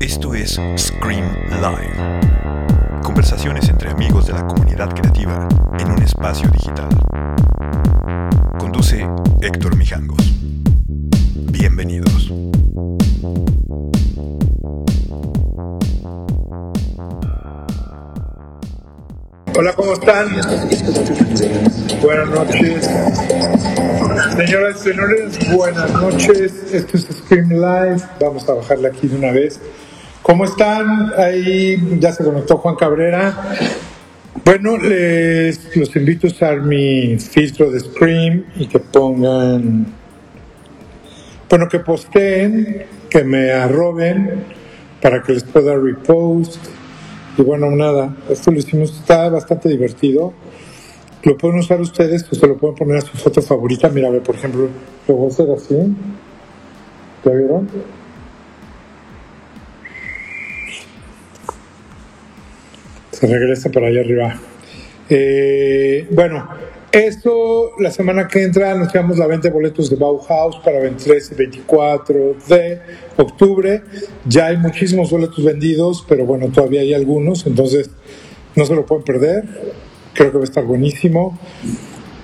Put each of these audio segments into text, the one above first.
Esto es Scream Live. Conversaciones entre amigos de la comunidad creativa en un espacio digital. Conduce Héctor Mijangos. Bienvenidos. Hola, ¿cómo están? Buenas noches. Señoras y señores, buenas noches. Esto es Scream Live. Vamos a bajarle aquí de una vez. ¿Cómo están? Ahí ya se conectó Juan Cabrera. Bueno, les los invito a usar mi filtro de Scream y que pongan, bueno, que posteen, que me arroben para que les pueda repost. Y bueno, nada, esto lo hicimos, está bastante divertido. Lo pueden usar ustedes, pues se lo pueden poner a su foto favorita. Mira, por ejemplo, lo voy a hacer así. ¿Ya vieron? Se regresa para allá arriba. Eh, bueno, esto la semana que entra anunciamos la venta de boletos de Bauhaus para 23 y 24 de octubre. Ya hay muchísimos boletos vendidos, pero bueno, todavía hay algunos, entonces no se lo pueden perder. Creo que va a estar buenísimo.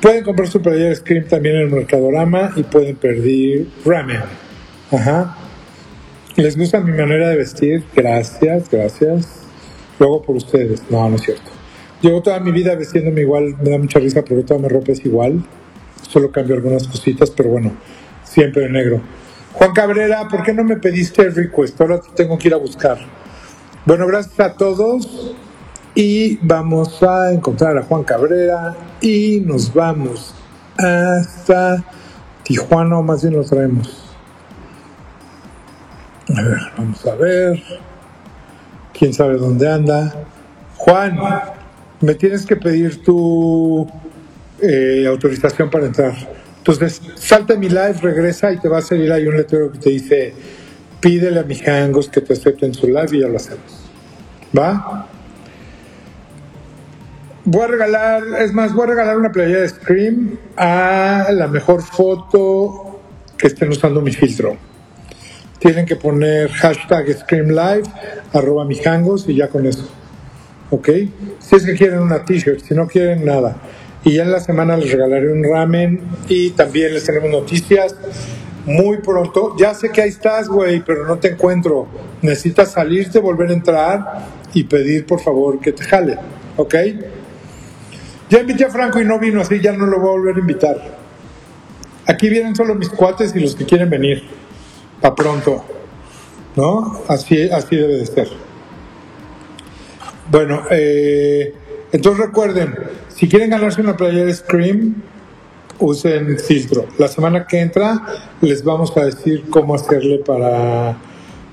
Pueden comprar su playera Scream también en el Mercadorama y pueden pedir ramen. Ajá. ¿Les gusta mi manera de vestir? Gracias, gracias. Luego por ustedes. No, no es cierto. Llevo toda mi vida vestiéndome igual, me da mucha risa porque toda mi ropa es igual. Solo cambio algunas cositas, pero bueno, siempre de negro. Juan Cabrera, ¿por qué no me pediste el request? Ahora te tengo que ir a buscar. Bueno, gracias a todos y vamos a encontrar a Juan Cabrera y nos vamos hasta Tijuana, más bien lo traemos. A ver, vamos a ver. ¿Quién sabe dónde anda? Juan, me tienes que pedir tu eh, autorización para entrar. Entonces, salta mi live, regresa y te va a salir ahí un letrero que te dice, pídele a mis hangos que te acepten su live y ya lo hacemos. ¿Va? Voy a regalar, es más, voy a regalar una playera de Scream a la mejor foto que estén usando mi filtro. Tienen que poner hashtag Scream Live, arroba mis hangos y ya con eso. ¿Ok? Si es que quieren una t-shirt, si no quieren nada. Y ya en la semana les regalaré un ramen y también les tenemos noticias muy pronto. Ya sé que ahí estás, güey, pero no te encuentro. Necesitas salirte, volver a entrar y pedir, por favor, que te jale, ¿ok? Ya invité a Franco y no vino, así ya no lo voy a volver a invitar. Aquí vienen solo mis cuates y los que quieren venir. Pa' pronto. ¿No? Así, así debe de ser. Bueno, eh, entonces recuerden, si quieren ganarse una playera Scream, usen filtro. La semana que entra les vamos a decir cómo hacerle para,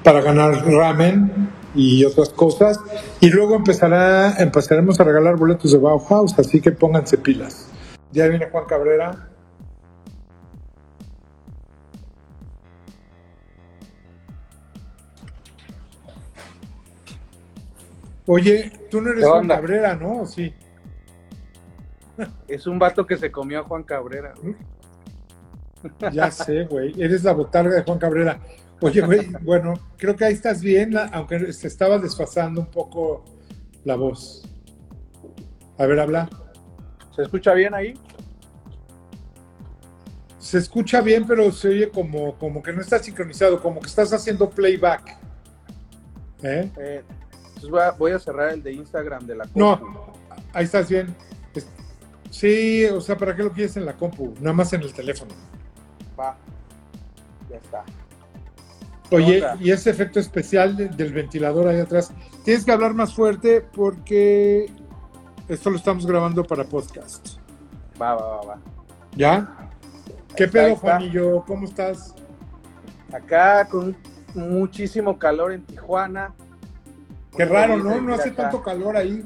para ganar ramen y otras cosas. Y luego empezará, empezaremos a regalar boletos de Bauhaus, así que pónganse pilas. Ya viene Juan Cabrera. Oye, tú no eres ¿Qué Juan? Cabrera, ¿no? ¿O Sí. Es un vato que se comió a Juan Cabrera. Ya sé, güey. Eres la botarga de Juan Cabrera. Oye, güey, bueno, creo que ahí estás bien, aunque se estaba desfasando un poco la voz. A ver, habla. ¿Se escucha bien ahí? Se escucha bien, pero se oye como, como que no está sincronizado, como que estás haciendo playback. ¿Eh? Eh, entonces voy a, voy a cerrar el de Instagram de la No, compu. ahí estás bien. Sí, o sea, ¿para qué lo quieres en la compu? Nada más en el teléfono. Va. Ya está. Oye, y ese efecto especial de- del ventilador ahí atrás, tienes que hablar más fuerte porque esto lo estamos grabando para podcast. Va, va, va, va. ¿Ya? ¿Qué está, pedo. Juanillo? ¿Cómo estás? Acá con muchísimo calor en Tijuana. Qué raro, ¿no? No hace acá. tanto calor ahí.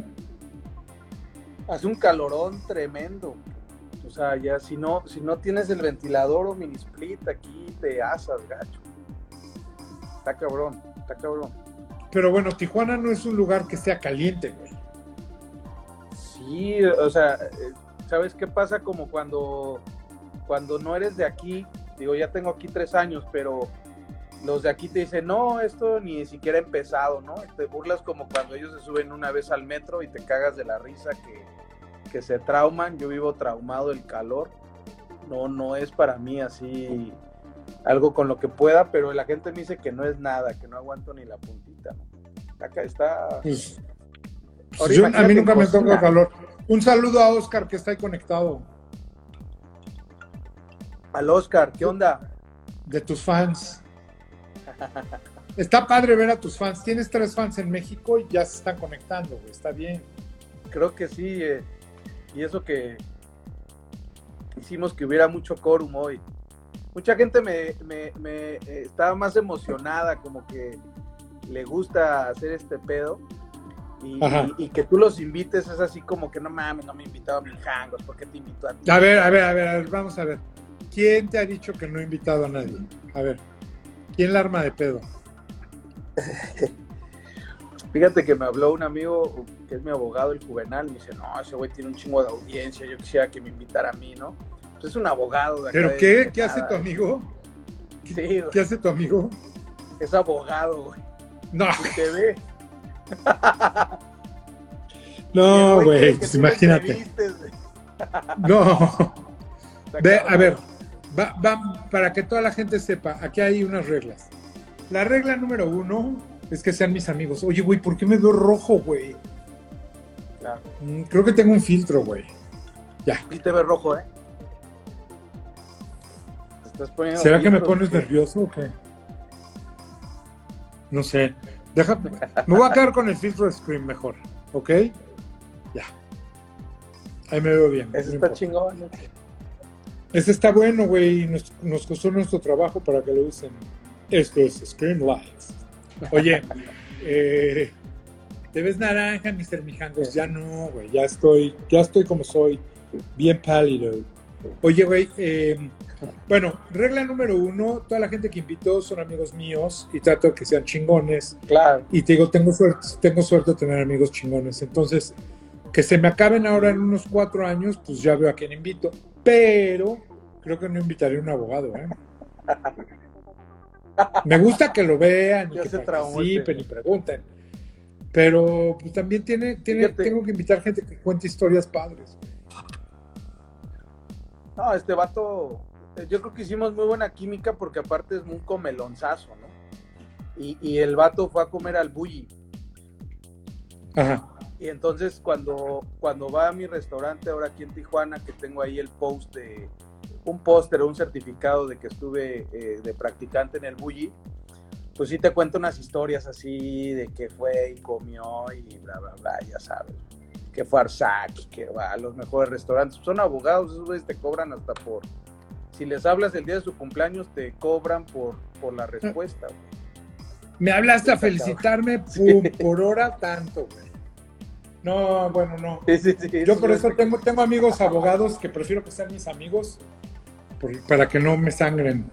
Hace un calorón tremendo. O sea, ya si no, si no tienes el ventilador o mini split, aquí te asas, gacho. Está cabrón, está cabrón. Pero bueno, Tijuana no es un lugar que sea caliente, güey. Sí, o sea, eh, ¿sabes qué pasa? Como cuando, cuando no eres de aquí Digo, ya tengo aquí tres años, pero los de aquí te dicen, no, esto ni siquiera ha empezado, ¿no? Te burlas como cuando ellos se suben una vez al metro y te cagas de la risa que, que se trauman. Yo vivo traumado del calor. No, no es para mí así algo con lo que pueda, pero la gente me dice que no es nada, que no aguanto ni la puntita. Acá está. Pues, pues a mí nunca me toca calor. Un saludo a Oscar que está ahí conectado. Al Oscar, ¿qué onda? De tus fans. Está padre ver a tus fans. Tienes tres fans en México y ya se están conectando, Está bien. Creo que sí. Eh, y eso que hicimos que hubiera mucho quórum hoy. Mucha gente me, me, me eh, estaba más emocionada, como que le gusta hacer este pedo. Y, que tú los invites es así como que no mames, no me invitado a mis hangos, ¿por qué te invito a ti? A ver, a ver, a ver, a ver, vamos a ver. ¿Quién te ha dicho que no he invitado a nadie? A ver, ¿quién la arma de pedo? Fíjate que me habló un amigo que es mi abogado, el Juvenal, me dice, no, ese güey tiene un chingo de audiencia, yo quisiera que me invitara a mí, ¿no? Pues es un abogado. De ¿Pero qué? ¿Qué hace tu amigo? Sí, ¿Qué hace tu amigo? Es abogado, güey. No. te ve. no, güey, pues imagínate. no. Ve, a ver, va, va, para que toda la gente sepa, aquí hay unas reglas. La regla número uno es que sean mis amigos. Oye, güey, ¿por qué me veo rojo, güey? Mm, creo que tengo un filtro, güey. Ya. Y te ves rojo, ¿eh? ¿Será que me pones nervioso o qué? No sé. Deja, me voy a quedar con el filtro de Scream mejor, ¿ok? Ya. Ahí me veo bien. Ese está chingón. Ese está bueno, güey. Nos, nos costó nuestro trabajo para que lo usen. Esto es Scream Live. Oye, eh, te ves naranja, Mr. Mijangos. Ya no, güey. Ya estoy, ya estoy como soy. Bien pálido. Oye, güey, eh, bueno, regla número uno, toda la gente que invitó son amigos míos y trato que sean chingones. Claro. Y te digo, tengo suerte, tengo suerte de tener amigos chingones. Entonces, que se me acaben ahora en unos cuatro años, pues ya veo a quién invito. Pero creo que no invitaré a un abogado, ¿eh? Me gusta que lo vean y que participen y pregunten. Pero pues, también tiene, tiene tengo que invitar gente que cuente historias padres. No, este vato yo creo que hicimos muy buena química porque aparte es muy comelonzazo, ¿no? Y, el vato fue a comer al bully. Ajá. Y entonces cuando, cuando va a mi restaurante ahora aquí en Tijuana, que tengo ahí el post de un póster o un certificado de que estuve eh, de practicante en el bully, pues sí te cuento unas historias así de que fue y comió y bla, bla, bla, ya sabes. Que fue Arsac, que va a los mejores restaurantes. Son abogados, esos güeyes te cobran hasta por si les hablas el día de su cumpleaños, te cobran por, por la respuesta. Me hablaste a felicitarme por hora tanto, güey. No, bueno, no. Yo por eso tengo, tengo amigos abogados que prefiero que sean mis amigos para que no me sangren.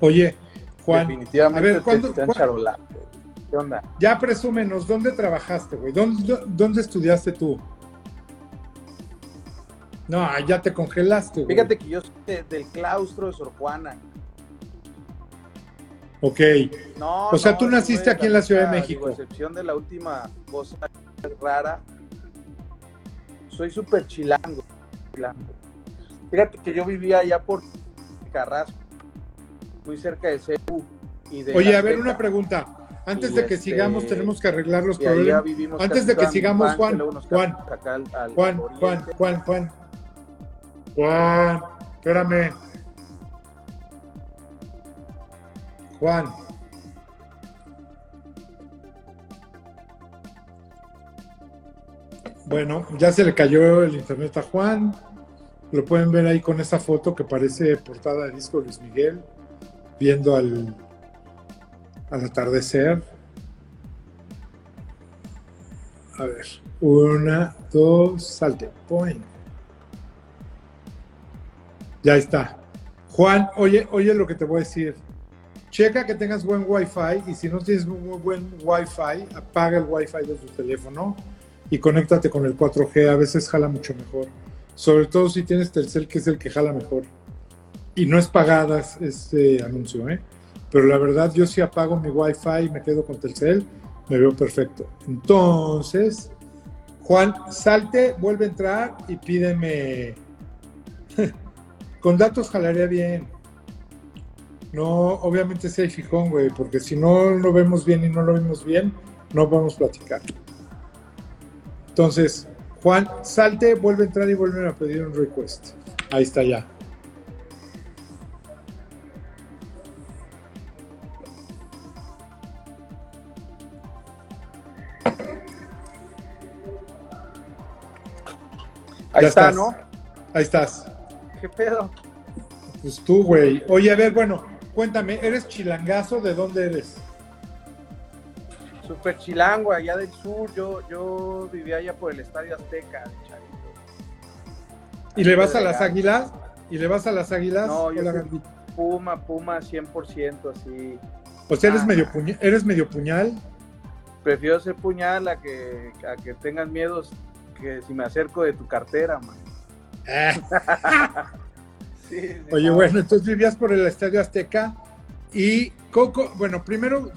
Oye, Juan, Definitivamente a ver, ¿cuándo, ¿Qué onda? Ya presúmenos, ¿dónde trabajaste, güey? ¿Dónde, ¿Dónde estudiaste tú? No, ya te congelaste. Güey. Fíjate que yo soy del claustro de Sor Juana. Ok. No, o sea, tú naciste aquí en la Ciudad de México. Excepción de la última cosa rara, soy súper chilango, Fíjate que yo vivía allá por Carrasco, muy cerca de Cebu. Oye, a ver, una pregunta. Antes de que este, sigamos, tenemos que arreglar los problemas. Antes de que sigamos, Juan, Juan, Juan, Juan, Juan, Juan, Juan, espérame. Juan. Bueno, ya se le cayó el internet a Juan. Lo pueden ver ahí con esa foto que parece portada de disco Luis Miguel, viendo al, al atardecer. A ver, una, dos, salte, point. Ya está. Juan, oye, oye lo que te voy a decir. Checa que tengas buen Wi-Fi y si no tienes muy buen Wi-Fi, apaga el Wi-Fi de tu teléfono y conéctate con el 4G. A veces jala mucho mejor. Sobre todo si tienes Telcel, que es el que jala mejor. y no es pagadas este anuncio, ¿eh? Pero la verdad, yo sí apago mi Wi-Fi y me quedo con Telcel, me veo perfecto. Entonces, Juan, salte, vuelve a entrar y pídeme. con datos jalaría bien. No, obviamente sí hay fijón, güey, porque si no lo vemos bien y no lo vemos bien, no vamos a platicar. Entonces, Juan, salte, vuelve a entrar y vuelve a pedir un request. Ahí está ya. Ahí está, ¿no? Ahí estás. ¿Qué pedo? Pues tú, güey. Oye, a ver, bueno, cuéntame, ¿eres chilangazo? ¿De dónde eres? Super chilango, allá del sur. Yo, yo vivía allá por el Estadio Azteca, ¿Y le vas a las águilas? ¿Y le vas a las águilas? No, yo soy Puma, Puma 100% así. O sea, ¿eres, ah. medio puñal, ¿eres medio puñal? Prefiero ser puñal a que, a que tengas miedos que si me acerco de tu cartera, man. Ah. Oye, bueno, entonces vivías por el Estadio Azteca y Coco, bueno, primero,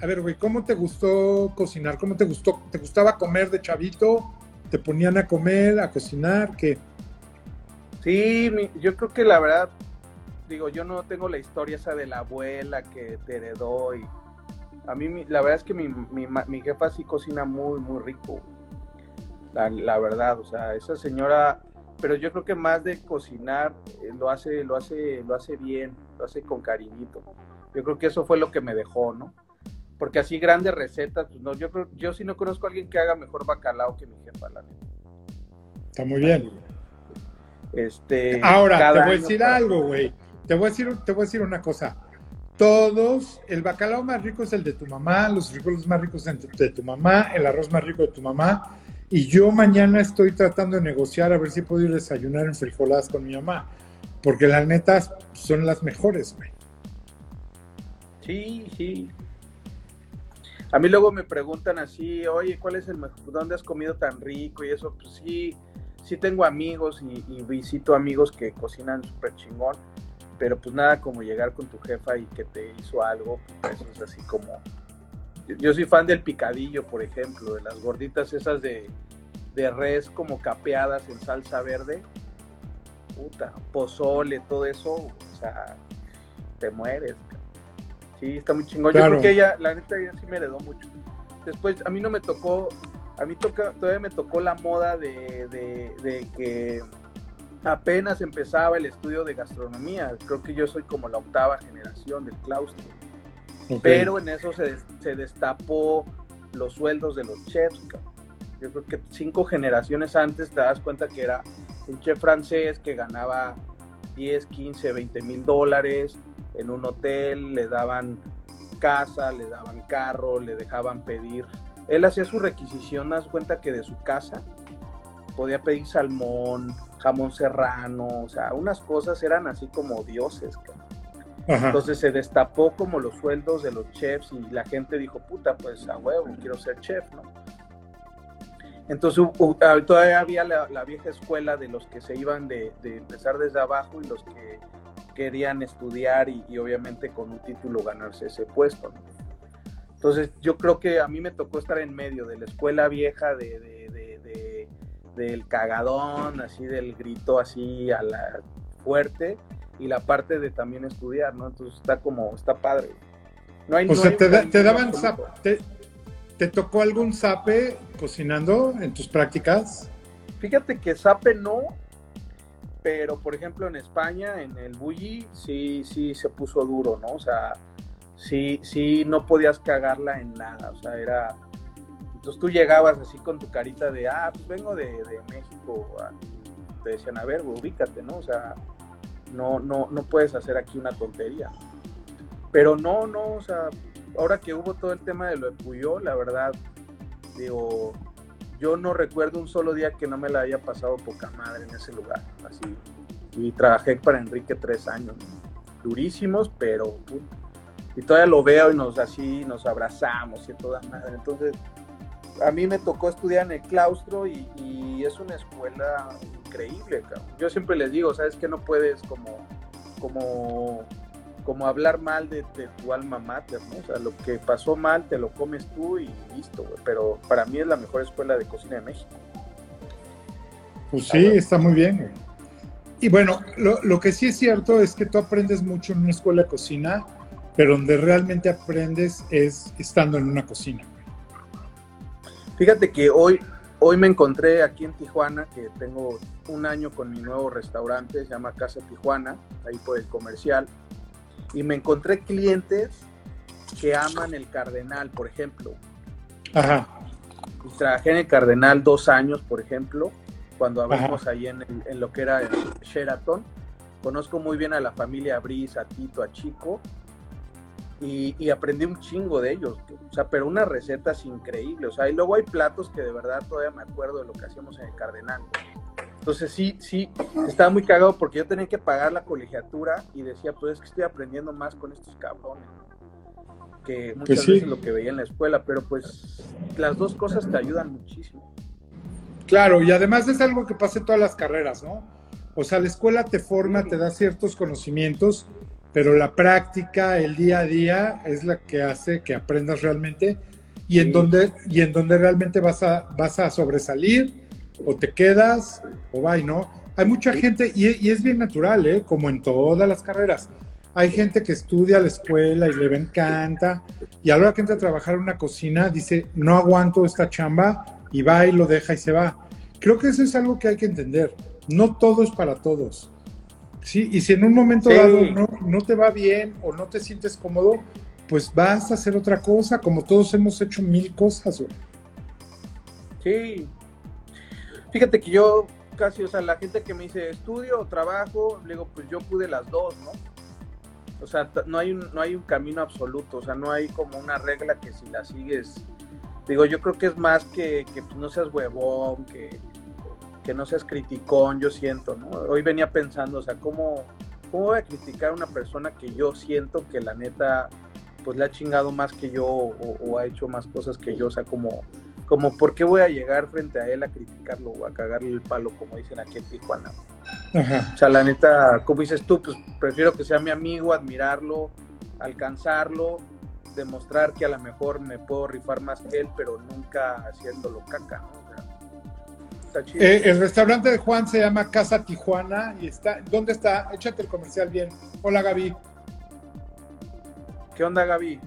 a ver, güey, ¿cómo te gustó cocinar? ¿Cómo te gustó? ¿Te gustaba comer de chavito? ¿Te ponían a comer, a cocinar? ¿Qué? Sí, yo creo que la verdad, digo, yo no tengo la historia esa de la abuela que te heredó y a mí la verdad es que mi, mi, mi jefa sí cocina muy, muy rico la, verdad, o sea, esa señora, pero yo creo que más de cocinar eh, lo hace, lo hace, lo hace bien, lo hace con cariñito. Yo creo que eso fue lo que me dejó, ¿no? Porque así grandes recetas, pues no, yo creo, yo sí no conozco a alguien que haga mejor bacalao que mi jefa, la Está muy bien. Este, Ahora, te voy a decir algo, güey. Te voy a decir, te voy a decir una cosa. Todos, el bacalao más rico es el de tu mamá, los frijoles más ricos de tu mamá, el arroz más rico de tu mamá, y yo mañana estoy tratando de negociar a ver si puedo ir a desayunar en frijoladas con mi mamá. Porque las netas son las mejores, güey. Sí, sí. A mí luego me preguntan así, oye, ¿cuál es el mejor? ¿Dónde has comido tan rico? Y eso, pues sí, sí tengo amigos y, visito amigos que cocinan súper chingón. Pero pues nada como llegar con tu jefa y que te hizo algo, pues eso es así como, yo soy fan del picadillo, por ejemplo, de las gorditas esas de, res como capeadas en salsa verde. Puta, pozole, todo eso, o sea, te mueres. Sí, está muy chingón. Yo creo que ella, la neta, ella sí me heredó mucho. Después, a mí no me tocó, a mí toca, todavía me tocó la moda de, de que apenas empezaba el estudio de gastronomía. Creo que yo soy como la octava generación del claustro. Pero en eso se, destapó los sueldos de los chefs. Yo creo que cinco generaciones antes te das cuenta que era un chef francés que ganaba 10, 15, 20 mil dólares en un hotel, le daban casa, le daban carro, le dejaban pedir. Él hacía su requisición, das cuenta que de su casa podía pedir salmón, jamón serrano, o sea, unas cosas eran así como dioses. Entonces se destapó como los sueldos de los chefs y la gente dijo, puta, pues a huevo, quiero ser chef, ¿no? Entonces ah, todavía había la, vieja escuela de los que se iban de, empezar desde abajo y los que querían estudiar y, obviamente con un título ganarse ese puesto. ¿no? Entonces yo creo que a mí me tocó estar en medio de la escuela vieja, de, del cagadón, así del grito así a la fuerte, y la parte de también estudiar, ¿no? Entonces está como, está padre. No hay, o sea, te, daban te, te, tocó algún zape cocinando en tus prácticas? Fíjate que zape no, pero por ejemplo en España, en el Bulli, sí, sí se puso duro, ¿no? O sea, sí, sí no podías cagarla en nada, o sea, era... Entonces tú llegabas así con tu carita de, ah, pues vengo de, de México, te decían, a ver, ubícate, ¿no? O sea, no, no, no puedes hacer aquí una tontería. Pero no, no, o sea, ahora que hubo todo el tema de lo de Puyol, la verdad, digo, yo no recuerdo un solo día que no me la haya pasado poca madre en ese lugar, así. Y trabajé para Enrique tres años, durísimos, pero y todavía lo veo y nos así, nos abrazamos y toda madre. Entonces, a mí me tocó estudiar en el claustro y, es una escuela increíble, Yo siempre les digo, sabes que no puedes como como, como hablar mal de, tu alma mater, ¿no? O sea, lo que pasó mal te lo comes tú y listo, güey. Pero para mí es la mejor escuela de cocina de México. Pues sí, está muy bien, güey. Y bueno, lo, lo, que sí es cierto es que tú aprendes mucho en una escuela de cocina, pero donde realmente aprendes es estando en una cocina. Fíjate que hoy, hoy me encontré aquí en Tijuana, que tengo un año con mi nuevo restaurante, se llama Casa Tijuana, ahí por el comercial, y me encontré clientes que aman el Cardenal, por ejemplo. Ajá. Y trabajé en el Cardenal dos años, por ejemplo, cuando abrimos ahí en, en, lo que era el Sheraton. Conozco muy bien a la familia Brice, a Tito, a Chico, y, aprendí un chingo de ellos, o sea, pero unas recetas increíbles, o sea, y luego hay platos que de verdad todavía me acuerdo de lo que hacíamos en el Cardenal. Entonces sí, sí, estaba muy cagado porque yo tenía que pagar la colegiatura y decía, pues es que estoy aprendiendo más con estos cabrones, que muchas pues veces lo que veía en la escuela, pero pues las dos cosas te ayudan muchísimo. Claro, y además es algo que pasa en todas las carreras, ¿no? O sea, la escuela te forma, te da ciertos conocimientos, pero la práctica, el día a día, es la que hace que aprendas realmente y en donde y en donde realmente vas a vas a sobresalir o te quedas o va no. Hay mucha gente y, es bien natural, ¿eh? como en todas las carreras. Hay gente que estudia la escuela y le encanta y a la hora que entra a trabajar en una cocina dice no aguanto esta chamba y va y lo deja y se va. Creo que eso es algo que hay que entender. No todo es para todos. Sí, y si en un momento dado no, te va bien o no te sientes cómodo, pues vas a hacer otra cosa, como todos hemos hecho mil cosas. Sí. Fíjate que yo casi, o sea, la gente que me dice estudio o trabajo, le digo, pues yo pude las dos, ¿no? O sea, no hay un, no hay un camino absoluto, o sea, no hay como una regla que si la sigues, digo, yo creo que es más que, que pues, no seas huevón, que, que no seas criticón, yo siento, ¿no? Hoy venía pensando, o sea, ¿cómo, ¿cómo voy a criticar a una persona que yo siento que la neta, pues le ha chingado más que yo o, ha hecho más cosas que yo? O sea, como, como, ¿por qué voy a llegar frente a él a criticarlo o a cagarle el palo, como dicen aquí en Tijuana? O sea, la neta, como dices tú, pues prefiero que sea mi amigo, admirarlo, alcanzarlo, demostrar que a lo mejor me puedo rifar más que él, pero nunca haciéndolo caca, ¿no? Eh, el restaurante de Juan se llama Casa Tijuana y está. ¿Dónde está? Échate el comercial bien. Hola Gaby. ¿Qué onda Gaby?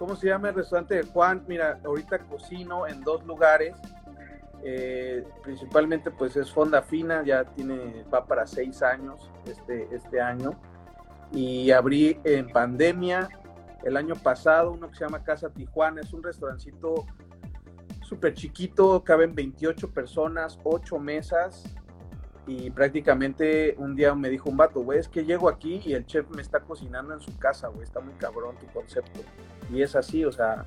¿Cómo se llama el restaurante de Juan? Mira, ahorita cocino en dos lugares. Eh, principalmente pues es Fonda Fina, ya tiene, va para seis años este, este año. Y abrí en pandemia el año pasado uno que se llama Casa Tijuana, es un restaurancito súper chiquito, caben 28 personas, 8 mesas y prácticamente un día me dijo un vato, güey, es que llego aquí y el chef me está cocinando en su casa, güey, está muy cabrón tu concepto. Y es así, o sea,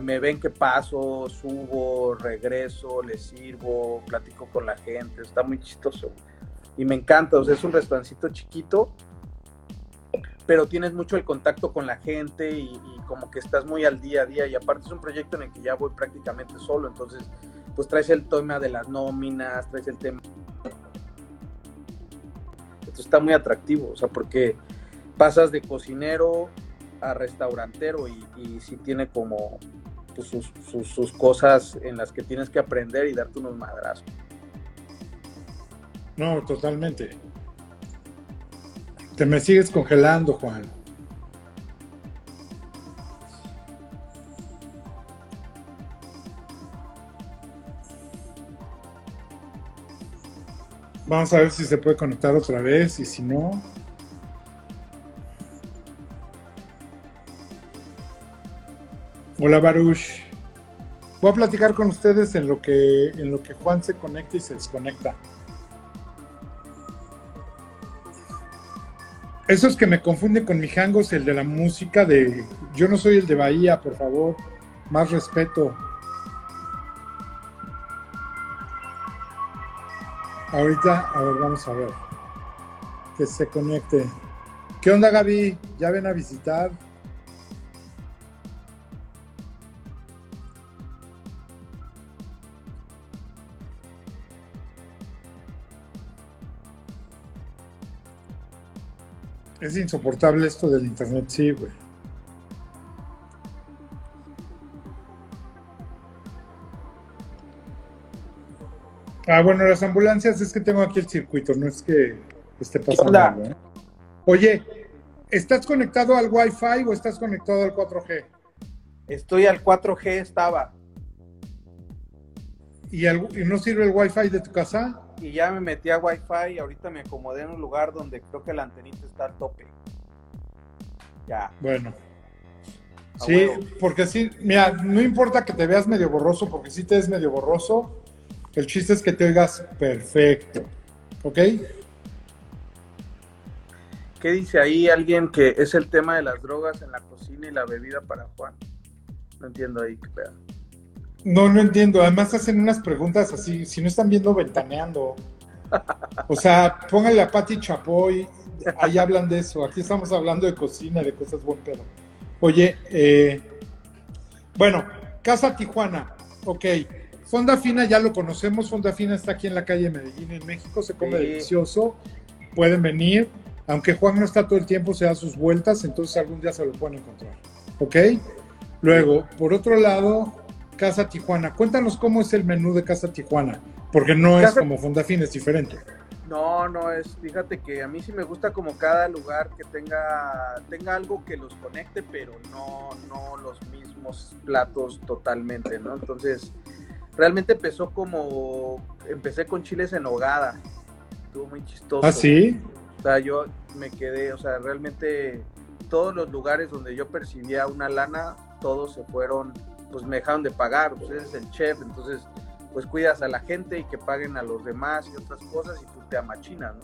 me ven que paso, subo, regreso, les sirvo, platico con la gente, está muy chistoso. Y me encanta, o sea, es un restaurancito chiquito pero tienes mucho el contacto con la gente y, como que estás muy al día a día y aparte es un proyecto en el que ya voy prácticamente solo, entonces pues traes el tema de las nóminas, traes el tema... Está muy atractivo, o sea, porque pasas de cocinero a restaurantero y, y sí tiene como pues, sus, cosas en las que tienes que aprender y darte unos madrazos. No, totalmente. Te me sigues congelando, Juan. Vamos a ver si se puede conectar otra vez y si no... Hola Baruch. Voy a platicar con ustedes en lo que en lo que Juan se conecta y se desconecta. Esos que me confunden con mi jangos, el de la música de. Yo no soy el de Bahía, por favor. Más respeto. Ahorita, a ver, vamos a ver. Que se conecte. ¿Qué onda, Gaby? ¿Ya ven a visitar? Es insoportable esto del internet, sí, güey. Ah, bueno, las ambulancias es que tengo aquí el circuito, no es que esté pasando algo. ¿eh? Oye, ¿estás conectado al Wi-Fi o estás conectado al 4G? Estoy al 4G, estaba. ¿Y, no sirve el Wi-Fi de tu casa? Y ya me metí a Wi-Fi y ahorita me acomodé en un lugar donde creo que la antenita está al tope. Ya. Bueno. sí, porque sí, mira, no importa que te veas medio borroso, porque si te ves medio borroso, el chiste es que te oigas perfecto. ¿Ok? ¿Qué dice ahí alguien que es el tema de las drogas en la cocina y la bebida para Juan? No entiendo ahí qué pedo. No, no entiendo. Además hacen unas preguntas así, si no están viendo ventaneando. O sea, pónganle a Pati Chapoy, ahí hablan de eso. Aquí estamos hablando de cocina, de cosas buen pedo. Oye, eh, bueno, Casa Tijuana, ok. Fonda Fina ya lo conocemos, Fonda Fina está aquí en la calle Medellín, en México, se come delicioso, pueden venir, aunque Juan no está todo el tiempo, se da sus vueltas, entonces algún día se lo pueden encontrar, ¿ok? Luego, por otro lado, Casa Tijuana, cuéntanos cómo es el menú de Casa Tijuana, porque no es como Fonda Fina, es diferente. No, no es, fíjate que a mí sí me gusta como cada lugar que tenga, tenga algo que los conecte, pero no, no los mismos platos totalmente, ¿no? Entonces, realmente empezó como, empecé con chiles en hogada, estuvo muy chistoso. ¿Ah, sí? O sea, yo me quedé, o sea, realmente todos los lugares donde yo percibía una lana, todos se fueron, pues me dejaron de pagar, pues eres el chef, entonces pues cuidas a la gente y que paguen a los demás y otras cosas y tú te amachinas, ¿no?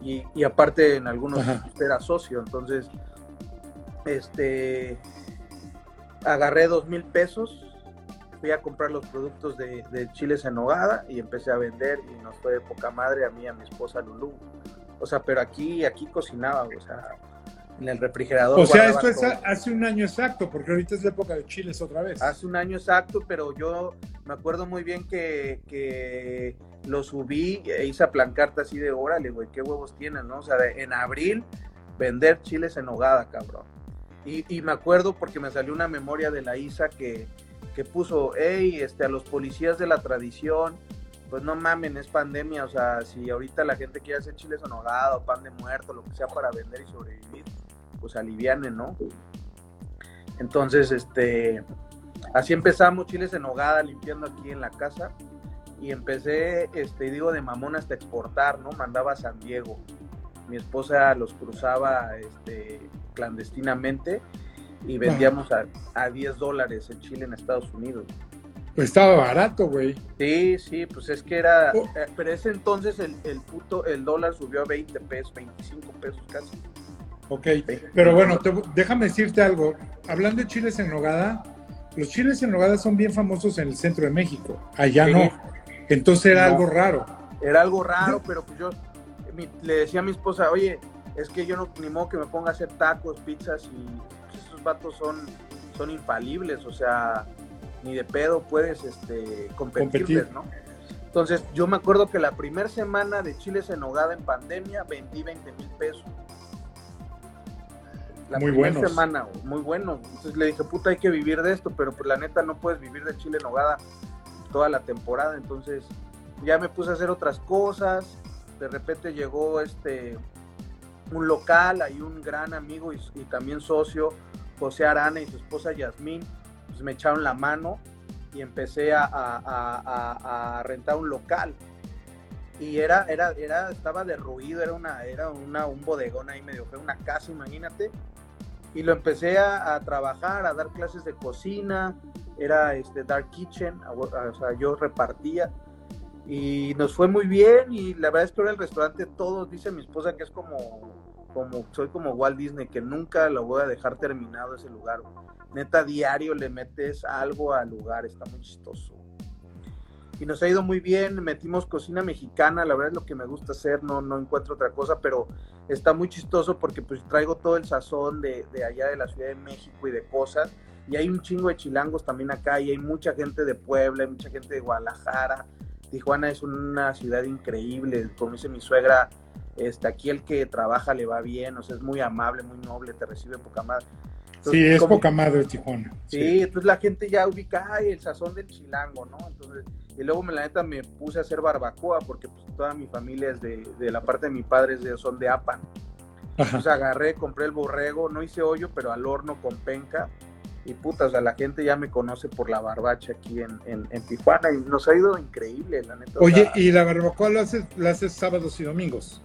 Y, y aparte en algunos pues, era socio, entonces, este, agarré dos mil pesos fui a comprar los productos de, chiles en nogada y empecé a vender y nos fue de poca madre a mí a mi esposa Lulú. O sea, pero aquí, aquí cocinaba, o sea, en el refrigerador. O sea, esto es hace un año exacto, porque ahorita es la época de chiles otra vez. Hace un año exacto, pero yo me acuerdo muy bien que, que lo subí e hice a plancarte así de, órale, güey, qué huevos tienen, ¿no? O sea, en abril vender chiles en nogada, cabrón. Y, y, me acuerdo porque me salió una memoria de la ISA que, que puso, hey, este, a los policías de la tradición, pues no mamen, es pandemia, o sea, si ahorita la gente quiere hacer chiles en o pan de muerto, lo que sea para vender y sobrevivir, pues alivianen, ¿no? Entonces, este, así empezamos chiles en hogada limpiando aquí en la casa y empecé, este, digo, de mamón hasta exportar, ¿no? Mandaba a San Diego. Mi esposa los cruzaba, este, clandestinamente y vendíamos a, a 10 dólares el chile en Estados Unidos. Pues estaba barato, güey. Sí, sí, pues es que era. Oh. Eh, pero ese entonces el, el, puto, el dólar subió a 20 pesos, 25 pesos casi. Ok, pero bueno, déjame decirte algo. Hablando de chiles en nogada, los chiles en nogada son bien famosos en el centro de México. Allá no. Entonces era algo raro. Era algo raro, pero pues yo le decía a mi esposa, oye, es que yo no, ni modo que me ponga a hacer tacos, pizzas y vatos son, son infalibles, o sea, ni de pedo puedes este, competirles, ¿no? Entonces, yo me acuerdo que la primera semana de chiles en hogada en pandemia vendí 20 mil pesos. La muy primera semana, muy bueno. Entonces le dije, puta, hay que vivir de esto, pero pues la neta no puedes vivir de chile en hogada toda la temporada. Entonces, ya me puse a hacer otras cosas. De repente llegó este un local, hay un gran amigo y, y también socio José Arana y su esposa Yasmín, pues me echaron la mano y empecé a, rentar un local. Y era, era, era, estaba derruido, era una, era una, un bodegón ahí medio fue una casa, imagínate. Y lo empecé a, trabajar, a dar clases de cocina, era este Dark Kitchen, o sea, yo repartía y nos fue muy bien y la verdad es que ahora el restaurante todos dice mi esposa que es como como soy como Walt Disney, que nunca lo voy a dejar terminado ese lugar. Neta, diario le metes algo al lugar, está muy chistoso. Y nos ha ido muy bien, metimos cocina mexicana, la verdad es lo que me gusta hacer, no, no encuentro otra cosa, pero está muy chistoso porque pues traigo todo el sazón de, de allá de la Ciudad de México y de cosas. Y hay un chingo de chilangos también acá, y hay mucha gente de Puebla, hay mucha gente de Guadalajara. Tijuana es una ciudad increíble, como dice mi suegra, este, aquí el que trabaja le va bien, o sea, es muy amable, muy noble, te recibe poca madre. sí, es poca madre Tijuana. Sí, entonces la gente ya ubica, ay, el sazón del chilango, ¿no? Entonces, y luego me la neta me puse a hacer barbacoa porque pues, toda mi familia es de, de la parte de mi padre es de, son de Apan. Entonces agarré, compré el borrego, no hice hoyo, pero al horno con penca. Y puta, o sea, la gente ya me conoce por la barbacha aquí en, en, Tijuana y nos ha ido increíble, la neta. Oye, ¿y la barbacoa la haces, la haces sábados y domingos?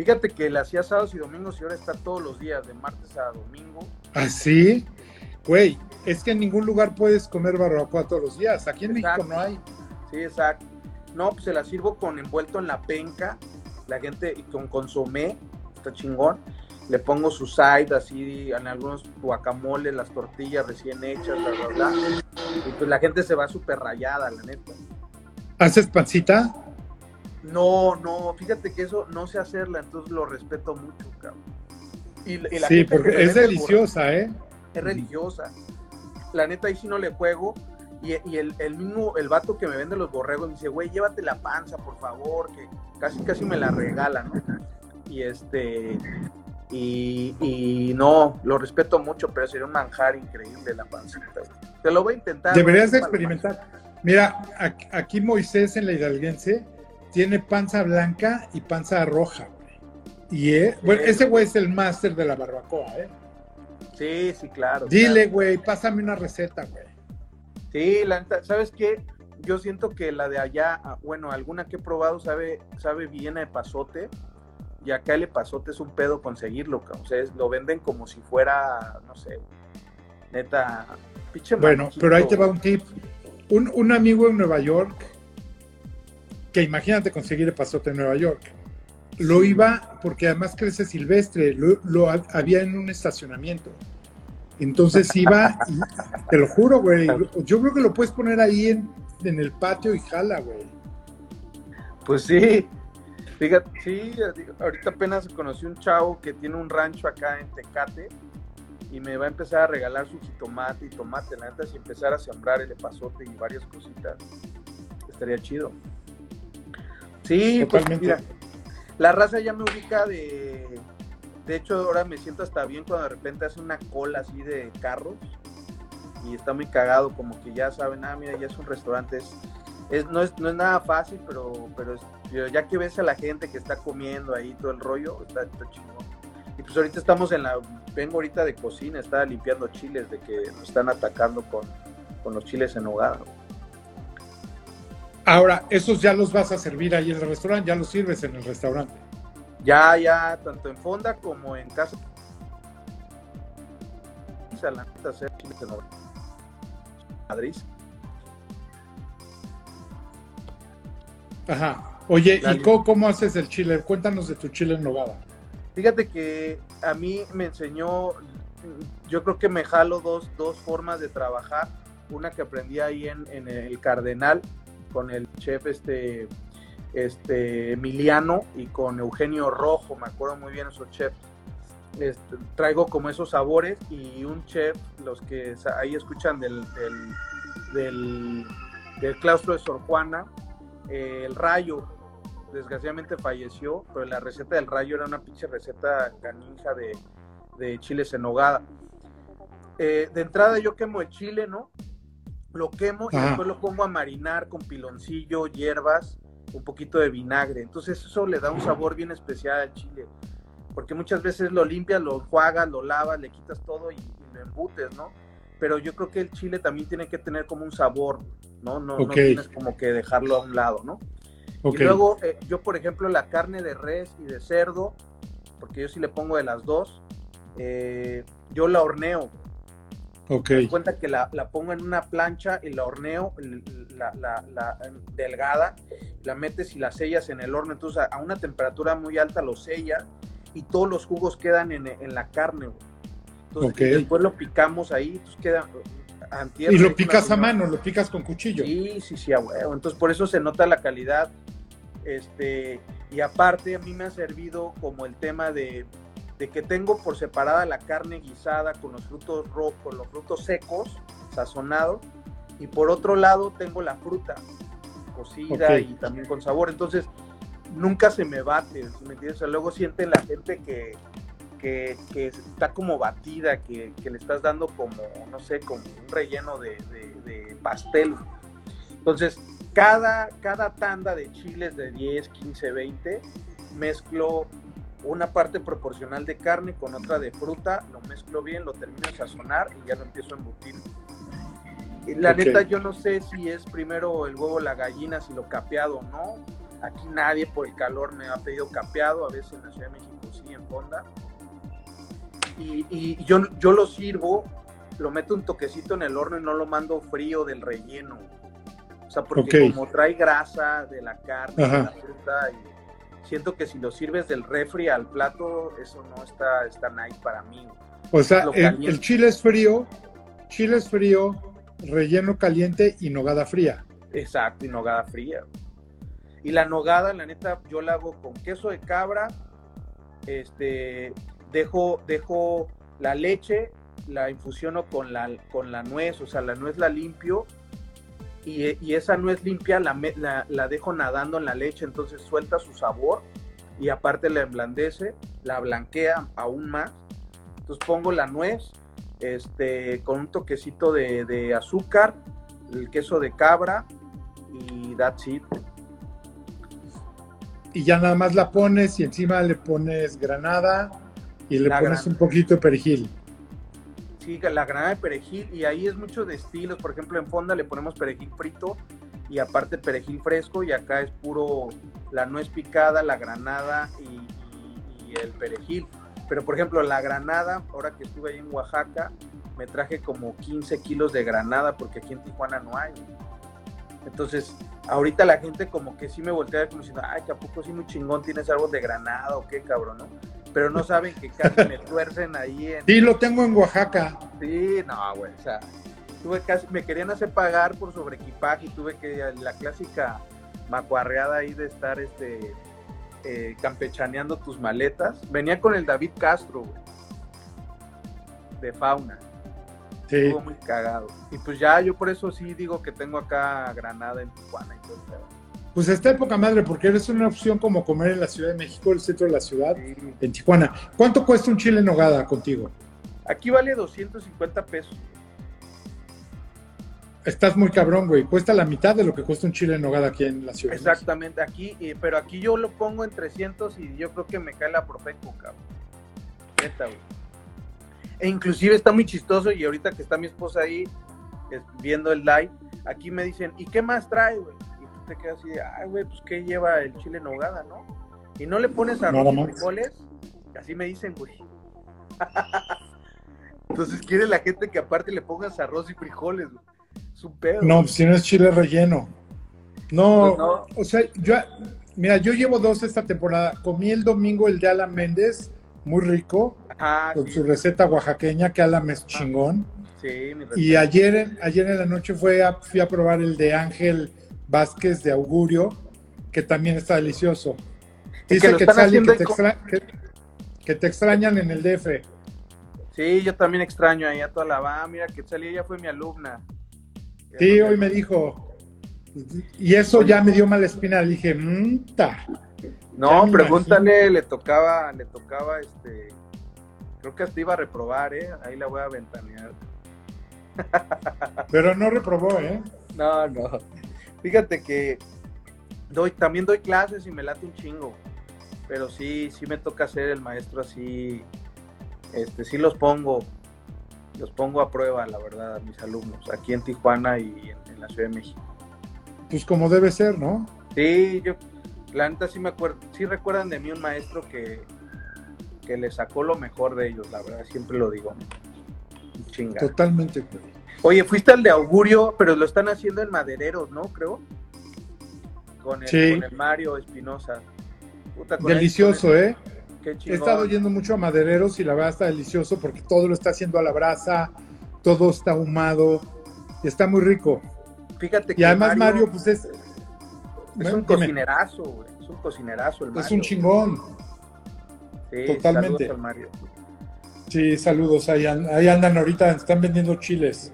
Fíjate que la hacía sábados y domingos y ahora está todos los días, de martes a domingo. ¿Ah, sí? Güey, es que en ningún lugar puedes comer barbacoa todos los días. Aquí en México no hay. Sí, exacto. No, pues se la sirvo con envuelto en la penca, la gente y con consomé, está chingón. Le pongo su side así en algunos guacamoles, las tortillas recién hechas, bla, bla, bla. Y pues la gente se va súper rayada, la neta. ¿Haces pancita? No, no, fíjate que eso no sé hacerla, entonces lo respeto mucho, cabrón. Y, la sí, porque es deliciosa, ¿eh? Es religiosa. La neta ahí sí no le juego y, el, mismo, el vato que me vende los borregos me dice, güey, llévate la panza, por favor, que casi casi me la regalan. Y este, y, no, lo respeto mucho, pero sería un manjar increíble la pancita. Te lo voy a intentar. Deberías de experimentar. Mira, aquí Moisés en la Hidalguense tiene panza blanca y panza roja, Y eh, bueno, ese güey es el máster de la barbacoa, ¿eh? Sí, sí, claro. Dile, güey, pásame una receta, güey. Sí, la ¿sabes qué? Yo siento que la de allá, ah, bueno, alguna que he probado sabe, sabe bien a pasote, y acá el pasote es un pedo conseguirlo, o sea, lo venden como si fuera, no sé, neta, pinche Bueno, pero ahí te va un tip. Un, un, amigo en Nueva York, que imagínate conseguir el pasote en Nueva York, lo iba porque además crece silvestre, lo, lo había en un estacionamiento. Entonces iba, te lo juro, güey. Yo creo que lo puedes poner ahí en, el patio y jala, güey. Pues sí. Fíjate, sí, ahorita apenas conocí un chavo que tiene un rancho acá en Tecate y me va a empezar a regalar su jitomate y tomate, la neta, si empezar a sembrar el epazote y varias cositas, estaría chido. Sí, pues mira, la raza ya me ubica de, de hecho, ahora me siento hasta bien cuando de repente hace una cola así de carros y está muy cagado, como que ya saben, ah, mira, ya es un restaurante. Es, no, es, no es nada fácil, pero, pero, ya que ves a la gente que está comiendo ahí todo el rollo, está, está chingón. Y pues ahorita estamos en la, vengo ahorita de cocina, estaba limpiando chiles de que nos están atacando con, con los chiles en hogada. Ahora, esos ya los vas a servir ahí en el restaurante, ya los sirves en el restaurante. Ya, ya, tanto en fonda como en casa. Madrid. Ajá. Oye, ¿y cómo, haces el chile? Cuéntanos de tu chile en nogada. Fíjate que a mí me enseñó, yo creo que me jalo dos, dos formas de trabajar. Una que aprendí ahí en, en el Cardenal con el chef este este, Emiliano y con Eugenio Rojo, me acuerdo muy bien esos chefs. Este, traigo como esos sabores y un chef, los que ahí escuchan del, del, claustro de Sor Juana, eh, el rayo, desgraciadamente falleció, pero la receta del rayo era una pinche receta canija de, de chiles en nogada. Eh, de entrada yo quemo el chile, ¿no? Lo quemo y después lo pongo a marinar con piloncillo, hierbas, un poquito de vinagre. Entonces eso le da un sabor bien especial al chile. Porque muchas veces lo limpias, lo juegas, lo lavas, le quitas todo y, lo embutes, ¿no? Pero yo creo que el chile también tiene que tener como un sabor, ¿no? No, tienes como que dejarlo a un lado, ¿no? Y luego eh, yo, por ejemplo, la carne de res y de cerdo, porque yo sí le pongo de las dos, eh, yo la horneo. Ok. Me cuenta que la, pongo en una plancha y la horneo, la, la, delgada, la metes y la sellas en el horno. Entonces a, una temperatura muy alta lo sella y todos los jugos quedan en, la carne. Entonces después lo picamos ahí, entonces queda... y lo picas a mano, lo picas con cuchillo. Sí, sí, sí, a huevo. Entonces por eso se nota la calidad. Este, y aparte a mí me ha servido como el tema de de que tengo por separada la carne guisada con los frutos rojos, con los frutos secos, sazonados, y por otro lado tengo la fruta cocida y también con sabor. Entonces, nunca se me bate, ¿me entiendes? O sea, luego siente la gente que, que, que está como batida, que, que, le estás dando como, no sé, como un relleno de, de, de pastel. Entonces, cada, cada tanda de chiles de 10, 15, 20, mezclo una parte proporcional de carne con otra de fruta, lo mezclo bien, lo termino de sazonar y ya lo empiezo a embutir. La okay. neta, yo no sé si es primero el huevo la gallina, si lo capeado o no. Aquí nadie por el calor me ha pedido capeado, a veces en la Ciudad de México sí, en Honda. Y, y yo, yo lo sirvo, lo meto un toquecito en el horno y no lo mando frío del relleno. O sea, porque okay. como trae grasa de la carne, de la fruta, y siento que si lo sirves del refri al plato, eso no está, está nice para mí. O sea, el, el, chile es frío, chile es frío, relleno caliente y nogada fría. Exacto, y nogada fría. Y la nogada, la neta, yo la hago con queso de cabra, este, dejo, dejo la leche, la infusiono con la, con la nuez, o sea, la nuez la limpio y, y esa nuez limpia la, la, la, dejo nadando en la leche, entonces suelta su sabor y aparte la emblandece, la blanquea aún más. Entonces pongo la nuez este, con un toquecito de, de azúcar, el queso de cabra y that's it. Y ya nada más la pones y encima le pones granada y le la pones un poquito de perejil sí, la granada de perejil, y ahí es mucho de estilos, por ejemplo en fonda le ponemos perejil frito y aparte perejil fresco, y acá es puro la nuez picada, la granada y, el perejil. Pero por ejemplo la granada, ahora que estuve ahí en Oaxaca, me traje como 15 kilos de granada porque aquí en Tijuana no hay. Entonces, ahorita la gente como que sí me voltea como diciendo, ay, que a poco sí muy chingón tienes algo de granada o qué cabrón, ¿no? Pero no saben que casi me tuercen ahí en... Sí, lo tengo en Oaxaca. Sí, no, güey, o sea, tuve casi, me querían hacer pagar por sobreequipaje y tuve que, la clásica macuarreada ahí de estar, este, eh, campechaneando tus maletas. Venía con el David Castro, güey, de fauna. Sí. Estuvo muy cagado. Y pues ya, yo por eso sí digo que tengo acá Granada en Tijuana y todo eso. Pues esta época madre, porque eres una opción como comer en la Ciudad de México, el centro de la ciudad, sí. en Tijuana. ¿Cuánto cuesta un chile en nogada contigo? Aquí vale 250 pesos. Estás muy cabrón, güey. Cuesta la mitad de lo que cuesta un chile en nogada aquí en la ciudad. Exactamente, aquí, pero aquí yo lo pongo en 300 y yo creo que me cae la Profeco, cabrón. Neta, güey. E inclusive está muy chistoso y ahorita que está mi esposa ahí viendo el live, aquí me dicen, ¿y qué más trae, güey? Te quedas así de, ay, güey, pues qué lleva el chile en nogada, ¿no? Y no le pones arroz y frijoles, así me dicen, güey. Entonces quiere la gente que aparte le pongas arroz y frijoles, güey. Es un pedo. No, pues si no es chile relleno. No, pues no, o sea, yo, mira, yo llevo dos esta temporada. Comí el domingo el de Alan Méndez, muy rico, Ajá, con sí. su receta oaxaqueña, que Alan es chingón. Sí, mi y ayer, ayer en la noche fue a, fui a probar el de Ángel Vázquez de Augurio, que también está delicioso. Dice que, que, que, te extra, que, que, te extrañan en el DF. Sí, yo también extraño ahí a toda la va. Mira, que ella fue mi alumna. Sí, hoy me dijo. Y eso ya me dio mala espina. Le dije, mmm, ta. No, pregúntale, imagino. le tocaba, le tocaba este. Creo que hasta iba a reprobar, ¿eh? Ahí la voy a ventanear. Pero no reprobó, ¿eh? No, no. Fíjate que doy, también doy clases y me late un chingo. Pero sí, sí me toca ser el maestro así. Este, sí los pongo, los pongo a prueba, la verdad, a mis alumnos, aquí en Tijuana y en, en la Ciudad de México. Pues como debe ser, ¿no? Sí, yo, la neta sí me acuerdo, sí recuerdan de mí un maestro que, que le sacó lo mejor de ellos, la verdad, siempre lo digo. Chingada. Totalmente. Oye, fuiste al de Augurio, pero lo están haciendo en Madereros, ¿no? Creo. Con el, sí. con el Mario Espinosa. Delicioso, ¿eh? He estado yendo mucho a Madereros y la verdad está delicioso porque todo lo está haciendo a la brasa, todo está ahumado y está muy rico. Fíjate que y además Mario, Mario pues es... Es un cocinerazo, güey. Es un cocinerazo el Mario. Es un chingón. Sí, Totalmente. Saludos al Mario. Sí, saludos. Ahí, ahí andan ahorita, están vendiendo chiles.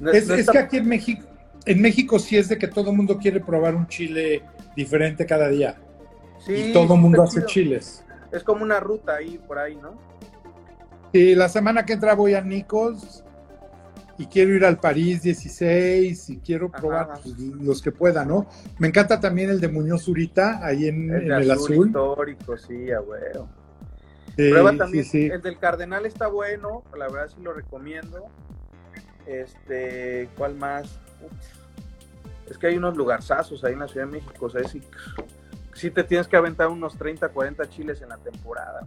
No, es, no es, que aquí en México, en México sí es de que todo el mundo quiere probar un chile diferente cada día. y todo el mundo hace chiles. Es como una ruta ahí, por ahí, ¿no? Y la semana que entra voy a Nicos y quiero ir al París 16 y quiero probar pues, los que pueda, ¿no? Me encanta también el de Muñoz Zurita, ahí en el, en azul, histórico, sí, abuelo. Prueba también, el del Cardenal está bueno, la verdad sí lo recomiendo. Este, ¿cuál más? Es que hay unos lugarzazos ahí en la Ciudad de México, o sea, sí, sí te tienes que aventar unos 30, 40 chiles en la temporada.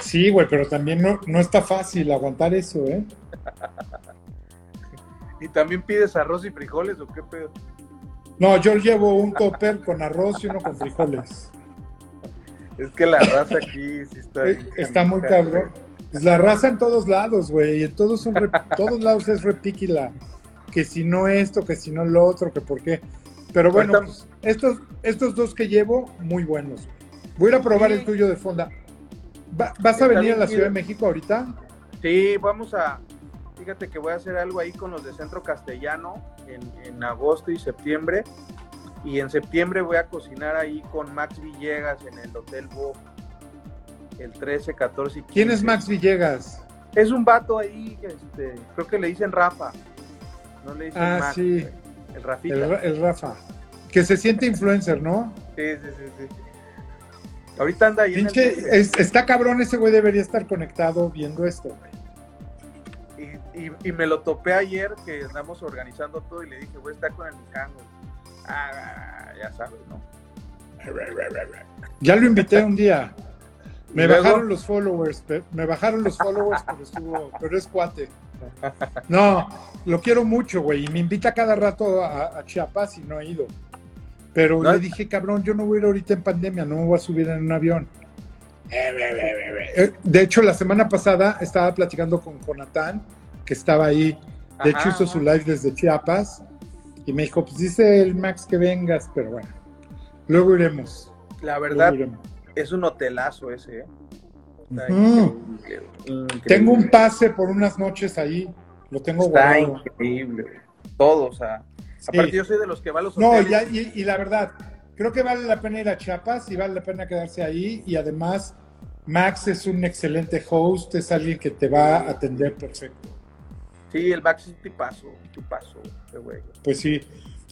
Sí, güey, pero también no, no está fácil aguantar eso, ¿eh? ¿Y también pides arroz y frijoles o qué pedo? No, yo llevo un topper con arroz y uno con frijoles. Es que la raza aquí sí está. Eh, está muy cabrón. Pues la raza en todos lados, güey. En todos, son todos lados es repiquila. Que si no esto, que si no lo otro, que por qué. Pero bueno, pues, estos, estos dos que llevo, muy buenos. Voy a ir a probar el tuyo de fonda. ¿Vas a venir a la Ciudad de México ahorita? Sí, vamos a. Fíjate que voy a hacer algo ahí con los de Centro Castellano en, agosto y septiembre. Y en septiembre voy a cocinar ahí con Max Villegas en el Hotel Bo. El 13, 14 y 15. ¿Quién es Max Villegas? Es un vato ahí, este, creo que le dicen Rafa. No le dicen ah, sí. El Rafita. El, Rafa. Que se siente influencer, ¿no? Sí, sí, sí, sí. Ahorita anda ahí. está cabrón, ese güey debería estar conectado viendo esto, güey. Y, me lo topé ayer que andamos organizando todo y le dije, güey, está con el Mijango. Ah, ya sabes, ¿no? Ya lo invité un día. Me bajaron los followers, me bajaron los followers, pero estuvo, pero es cuate. No, lo quiero mucho, güey, y me invita cada rato a Chiapas y no he ido. Pero le dije, cabrón, yo no voy a ir ahorita en pandemia, no me voy a subir en un avión. Eh, de hecho, la semana pasada estaba platicando con Jonathan, que estaba ahí. De hecho, hizo su live desde Chiapas. Y me dijo, pues dice el Max que vengas, pero bueno. Luego iremos. La verdad, es un hotelazo ese, ¿eh? Tengo un pase por unas noches ahí. Lo tengo Está increíble. Todo, o sea Aparte, yo soy de los que va a los No, y, la verdad, creo que vale la pena ir a Chiapas y vale la pena quedarse ahí. Y además, Max es un excelente host, es alguien que te va a atender perfecto. Sí, el Max es un tipazo, tipazo, güey. Pues sí.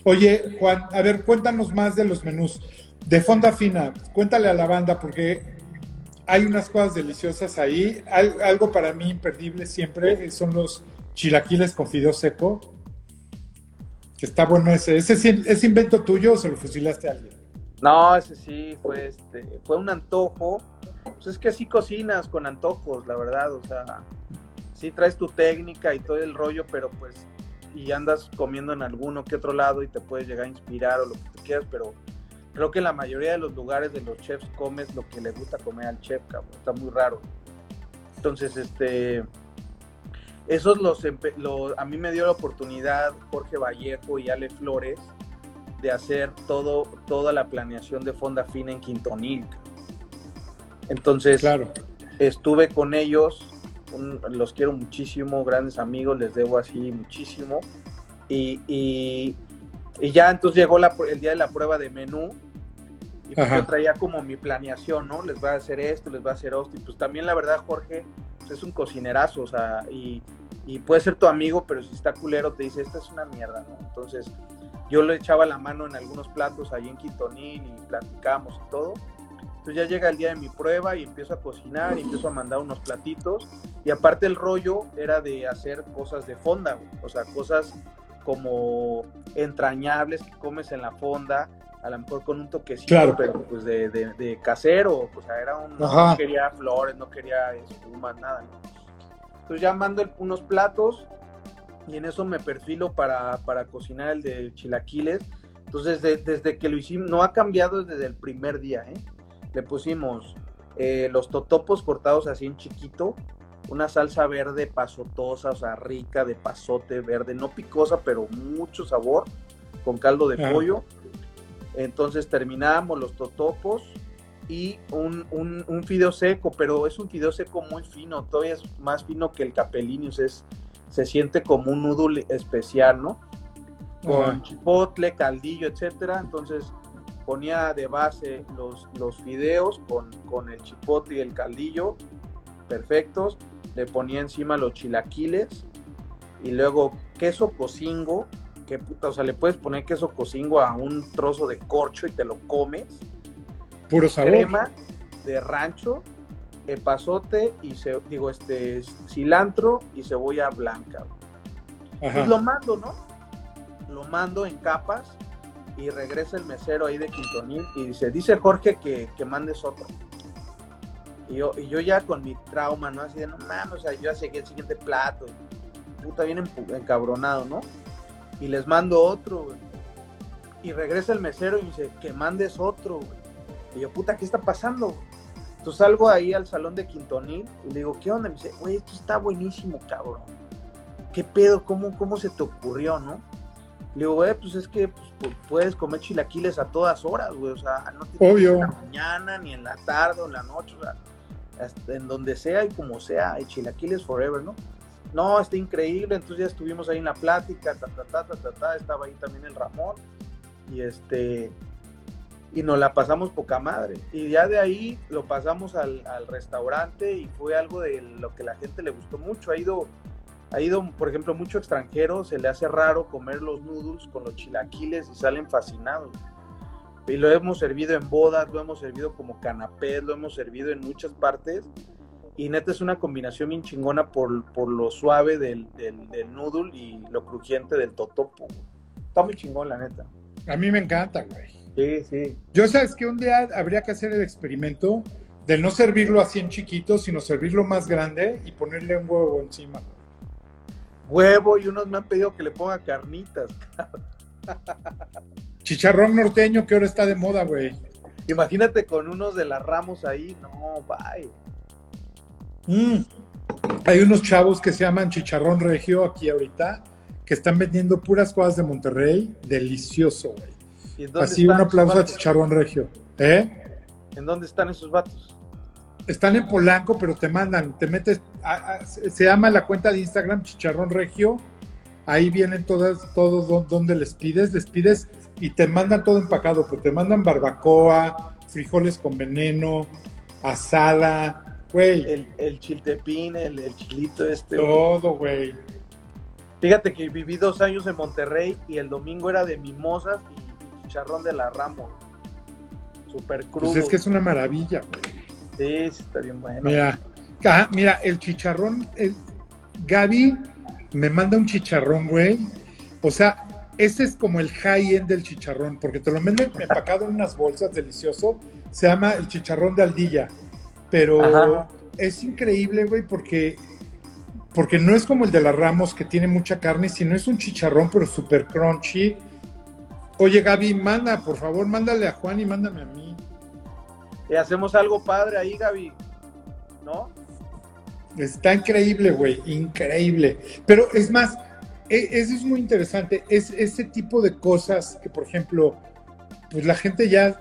Oye, Juan, a ver, cuéntanos más de los menús. De Fonda Fina, cuéntale a la banda, porque hay unas cosas deliciosas ahí. algo para mí imperdible siempre son los chilaquiles con fideo seco está bueno ese. ¿Ese es invento tuyo o se lo fusilaste a alguien? No, ese sí, fue, este, fue un antojo. Pues es que así cocinas con antojos, la verdad. O sea, sí traes tu técnica y todo el rollo, pero pues, y andas comiendo en alguno que otro lado y te puedes llegar a inspirar o lo que tú quieras, pero creo que en la mayoría de los lugares de los chefs comes lo que le gusta comer al chef, cabrón. Está muy raro. Entonces, este, esos los, a mí me dio la oportunidad Jorge Vallejo y Ale Flores de hacer todo, toda la planeación de Fonda Fina en Quintonil. Entonces, claro. estuve con ellos, los quiero muchísimo, grandes amigos, les debo así muchísimo. Y, y, ya entonces llegó el día de la prueba de menú y pues yo traía como mi planeación, ¿no? Les voy a hacer esto, les voy a hacer esto. Y pues también la verdad, Jorge, pues, es un cocinerazo, o sea, y, y puede ser tu amigo, pero si está culero te dice, esta es una mierda, ¿no? Entonces yo le echaba la mano en algunos platos ahí en Quintonín y platicamos y todo. Entonces ya llega el día de mi prueba y empiezo a cocinar y empiezo a mandar unos platitos. Y aparte el rollo era de hacer cosas de fonda, o sea, cosas como entrañables que comes en la fonda, a lo mejor con un toquecito, pero pues de, de, casero, o sea, era un, no quería flores, no quería espuma, nada, ¿no? Entonces ya mando unos platos y en eso me perfilo para, cocinar el de chilaquiles. Entonces desde que lo hicimos, no ha cambiado desde el primer día, ¿eh? Le pusimos eh, los totopos cortados así en chiquito, una salsa verde pasotosa, o sea, rica de pasote verde, no picosa, pero mucho sabor, con caldo de pollo. Entonces terminamos los totopos, y un, un, fideo seco, pero es un fideo seco muy fino, todavía es más fino que el capelinius, es, se siente como un noodle especial, ¿no? Con chipotle, caldillo, etcétera. Entonces, ponía de base los, los fideos con, con el chipote y el caldillo perfectos, le ponía encima los chilaquiles y luego queso cocingo, que puta, o sea, le puedes poner queso cocingo a un trozo de corcho y te lo comes. Puro sabor. Crema de rancho, epazote y digo, este cilantro y cebolla blanca. Pues lo mando, ¿no? Lo mando en capas y regresa el mesero ahí de Quintonil y dice, dice Jorge que, que mandes otro. Y yo, y yo ya con mi trauma, ¿no? Así de, no mames, o sea, yo ya seguí el siguiente plato. Puta, bien encabronado, ¿no? Y les mando otro, güey. Y regresa el mesero y me dice, que mandes otro, güey. Y yo, puta, ¿qué está pasando? güey? Entonces salgo ahí al salón de Quintonil y le digo, ¿qué onda? Me dice, güey, esto está buenísimo, cabrón. ¿Qué pedo? ¿Cómo, cómo se te ocurrió, no? Le digo, güey, pues es que pues, pu- puedes comer chilaquiles a todas horas, güey. O sea, no Obvio. que en la mañana, ni en la tarde o en la noche, o sea, en donde sea y como sea, hay chilaquiles forever, ¿no? No, está increíble. Entonces ya estuvimos ahí en la plática, ta, ta, ta, estaba ahí también el Ramón. Y este, y nos la pasamos poca madre. Y ya de ahí lo pasamos al, al restaurante y fue algo de lo que la gente le gustó mucho. Ha ido, ha ido, por ejemplo, mucho extranjero, se le hace raro comer los noodles con los chilaquiles y salen fascinados. Y lo hemos servido en bodas, lo hemos servido como canapés, lo hemos servido en muchas partes. Y neta es una combinación bien chingona por, por lo suave del, del, del noodle y lo crujiente del totopo. Está muy chingón, la neta. A mí me encanta, güey. Sí, sí. Yo sabes que un día habría que hacer el experimento de no servirlo así en chiquito, sino servirlo más grande y ponerle un huevo encima. Huevo y unos me han pedido que le ponga carnitas. Chicharrón norteño que ahora está de moda, güey. Imagínate con unos de las ramos ahí. No, bye. Mm. Hay unos chavos que se llaman Chicharrón Regio aquí ahorita, que están vendiendo puras cosas de Monterrey. Delicioso, güey. ¿Y en dónde Así un aplauso a? Chicharrón Regio. ¿Eh? ¿En dónde están esos vatos? Están en Polanco, pero te mandan, te metes, a- a- se se llama la cuenta de Instagram Chicharrón Regio. Ahí vienen todas, todos do- donde les pides, les pides y te mandan todo empacado, pero te mandan barbacoa, frijoles con veneno, asada, güey, El, el chiltepín, el, el chilito este. todo, güey. Fíjate que viví dos años en Monterrey y el domingo era de mimosas y chicharrón de la Ramos. Súper crudo. Pues es que es una maravilla, güey. Sí, sí, está bien bueno. Mira, ah, mira, el chicharrón, el, Gaby me manda un chicharrón, güey. O sea, ese es como el high-end del chicharrón, porque te lo venden empacado en unas bolsas, delicioso. Se llama el chicharrón de aldilla. Pero Ajá. es increíble, güey, porque, porque no es como el de la Ramos, que tiene mucha carne, sino es un chicharrón, pero súper crunchy. Oye, Gaby, manda, por favor, mándale a Juan y mándame a mí. Y hacemos algo padre ahí, Gaby. ¿No? Está increíble, güey, increíble. Pero es más, e- eso es muy interesante. Es ese tipo de cosas que, por ejemplo, pues la gente ya,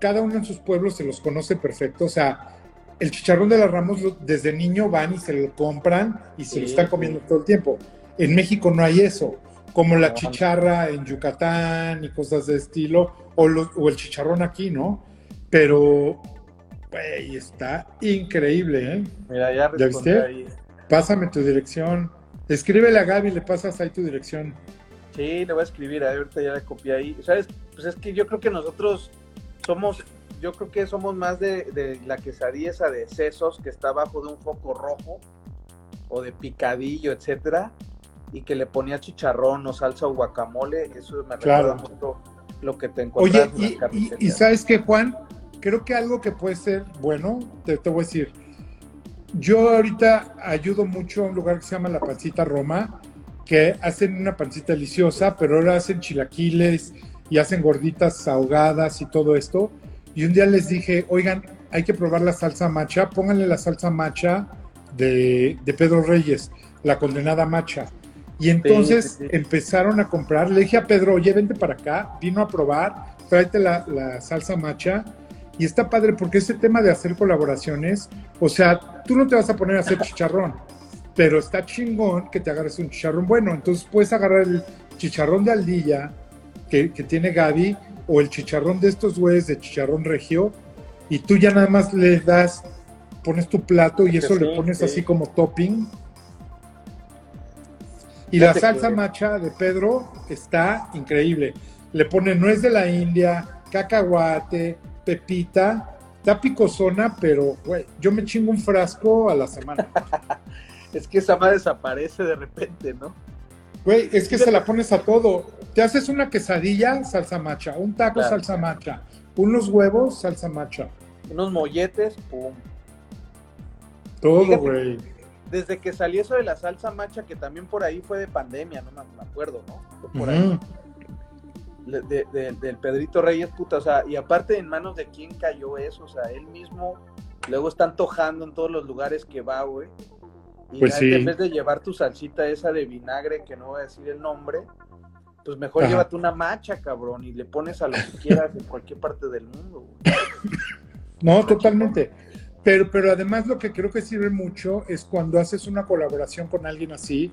cada uno en sus pueblos se los conoce perfecto. O sea, el chicharrón de las Ramos desde niño van y se lo compran y se lo están sí. comiendo todo el tiempo. En México no hay eso, como la chicharra en Yucatán y cosas de estilo, o, o el chicharrón aquí, ¿no? Pero, güey, está increíble, ¿eh? Mira, ya ¿Ya viste? ahí. Pásame tu dirección. Escríbele a Gaby, le pasas ahí tu dirección. Sí, le voy a escribir, ahí, ahorita ya le copié ahí. ¿Sabes? Pues es que yo creo que nosotros somos, yo creo que somos más de, de la quesadilla esa de sesos que está abajo de un foco rojo o de picadillo, etcétera, y que le ponía chicharrón o salsa o guacamole, eso me Claro. recuerda mucho lo que te Oye, encuentras en y, y- y sabes qué, Juan, creo que algo que puede ser bueno, te, te voy a decir. Yo ahorita ayudo mucho a un lugar que se llama La Pancita Roma, que hacen una pancita deliciosa, pero ahora hacen chilaquiles y hacen gorditas ahogadas y todo esto. Y un día les dije, oigan, hay que probar la salsa macha, pónganle la salsa macha de, de Pedro Reyes, la condenada macha. Y entonces sí, sí. empezaron a comprar, le dije a Pedro, oye, vente para acá, vino a probar, tráete la, la salsa macha. Y está padre porque ese tema de hacer colaboraciones, o sea, tú no te vas a poner a hacer chicharrón, pero está chingón que te agarres un chicharrón bueno. Entonces puedes agarrar el chicharrón de aldilla que, que tiene Gaby o el chicharrón de estos güeyes de chicharrón regio, y tú ya nada más le das, pones tu plato y eso Sí, le pones sí. así como topping. Y la salsa macha de Pedro está increíble. Le pone nuez de la India, cacahuate, pepita, está picosona, pero güey, yo me chingo un frasco a la semana. Es que esa madre desaparece de repente, ¿no? Güey, es que se la pones a todo. Te haces una quesadilla, salsa macha, un taco, Claro. salsa macha, unos huevos, salsa macha. Unos molletes, pum. Todo, Fíjate. güey. Desde que salió eso de la salsa macha, que también por ahí fue de pandemia, no me acuerdo, ¿no? Fue por ahí. De- de- del Pedrito Reyes, puta, o sea, y aparte en manos de quién cayó eso, o sea, él mismo luego está antojando en todos los lugares que va, güey. Y Pues sí. en vez de llevar tu salsita esa de vinagre, que no voy a decir el nombre, pues mejor Ajá. llévate una macha, cabrón, y le pones a lo que quieras en cualquier parte del mundo, güey. No, totalmente. Pero, pero además lo que creo que sirve mucho es cuando haces una colaboración con alguien así,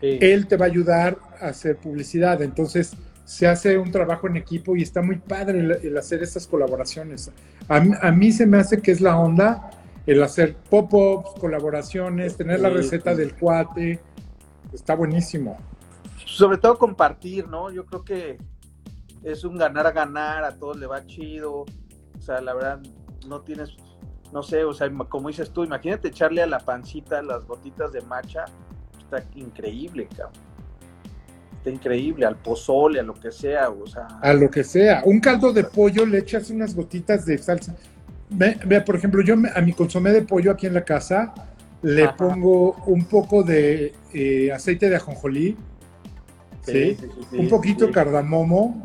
Sí. él te va a ayudar a hacer publicidad. Entonces se hace un trabajo en equipo y está muy padre el, el hacer estas colaboraciones. A, mí- a mí se me hace que es la onda el hacer pop-ups, colaboraciones, tener la receta del cuate. Está buenísimo. Sobre todo compartir, ¿no? Yo creo que es un ganar a ganar, a todos le va chido. O sea, la verdad, no tienes, no sé, o sea, como dices tú, imagínate echarle a la pancita las gotitas de macha, está increíble, cabrón. Está increíble, al pozole, a lo que sea, o sea. A lo que sea. Un caldo de pollo le echas unas gotitas de salsa. Ve, ve, por ejemplo, yo me- a mi consomé de pollo aquí en la casa le Ajá. pongo un poco de eh, aceite de ajonjolí, ¿sí? sí, sí, sí, un poquito cardamomo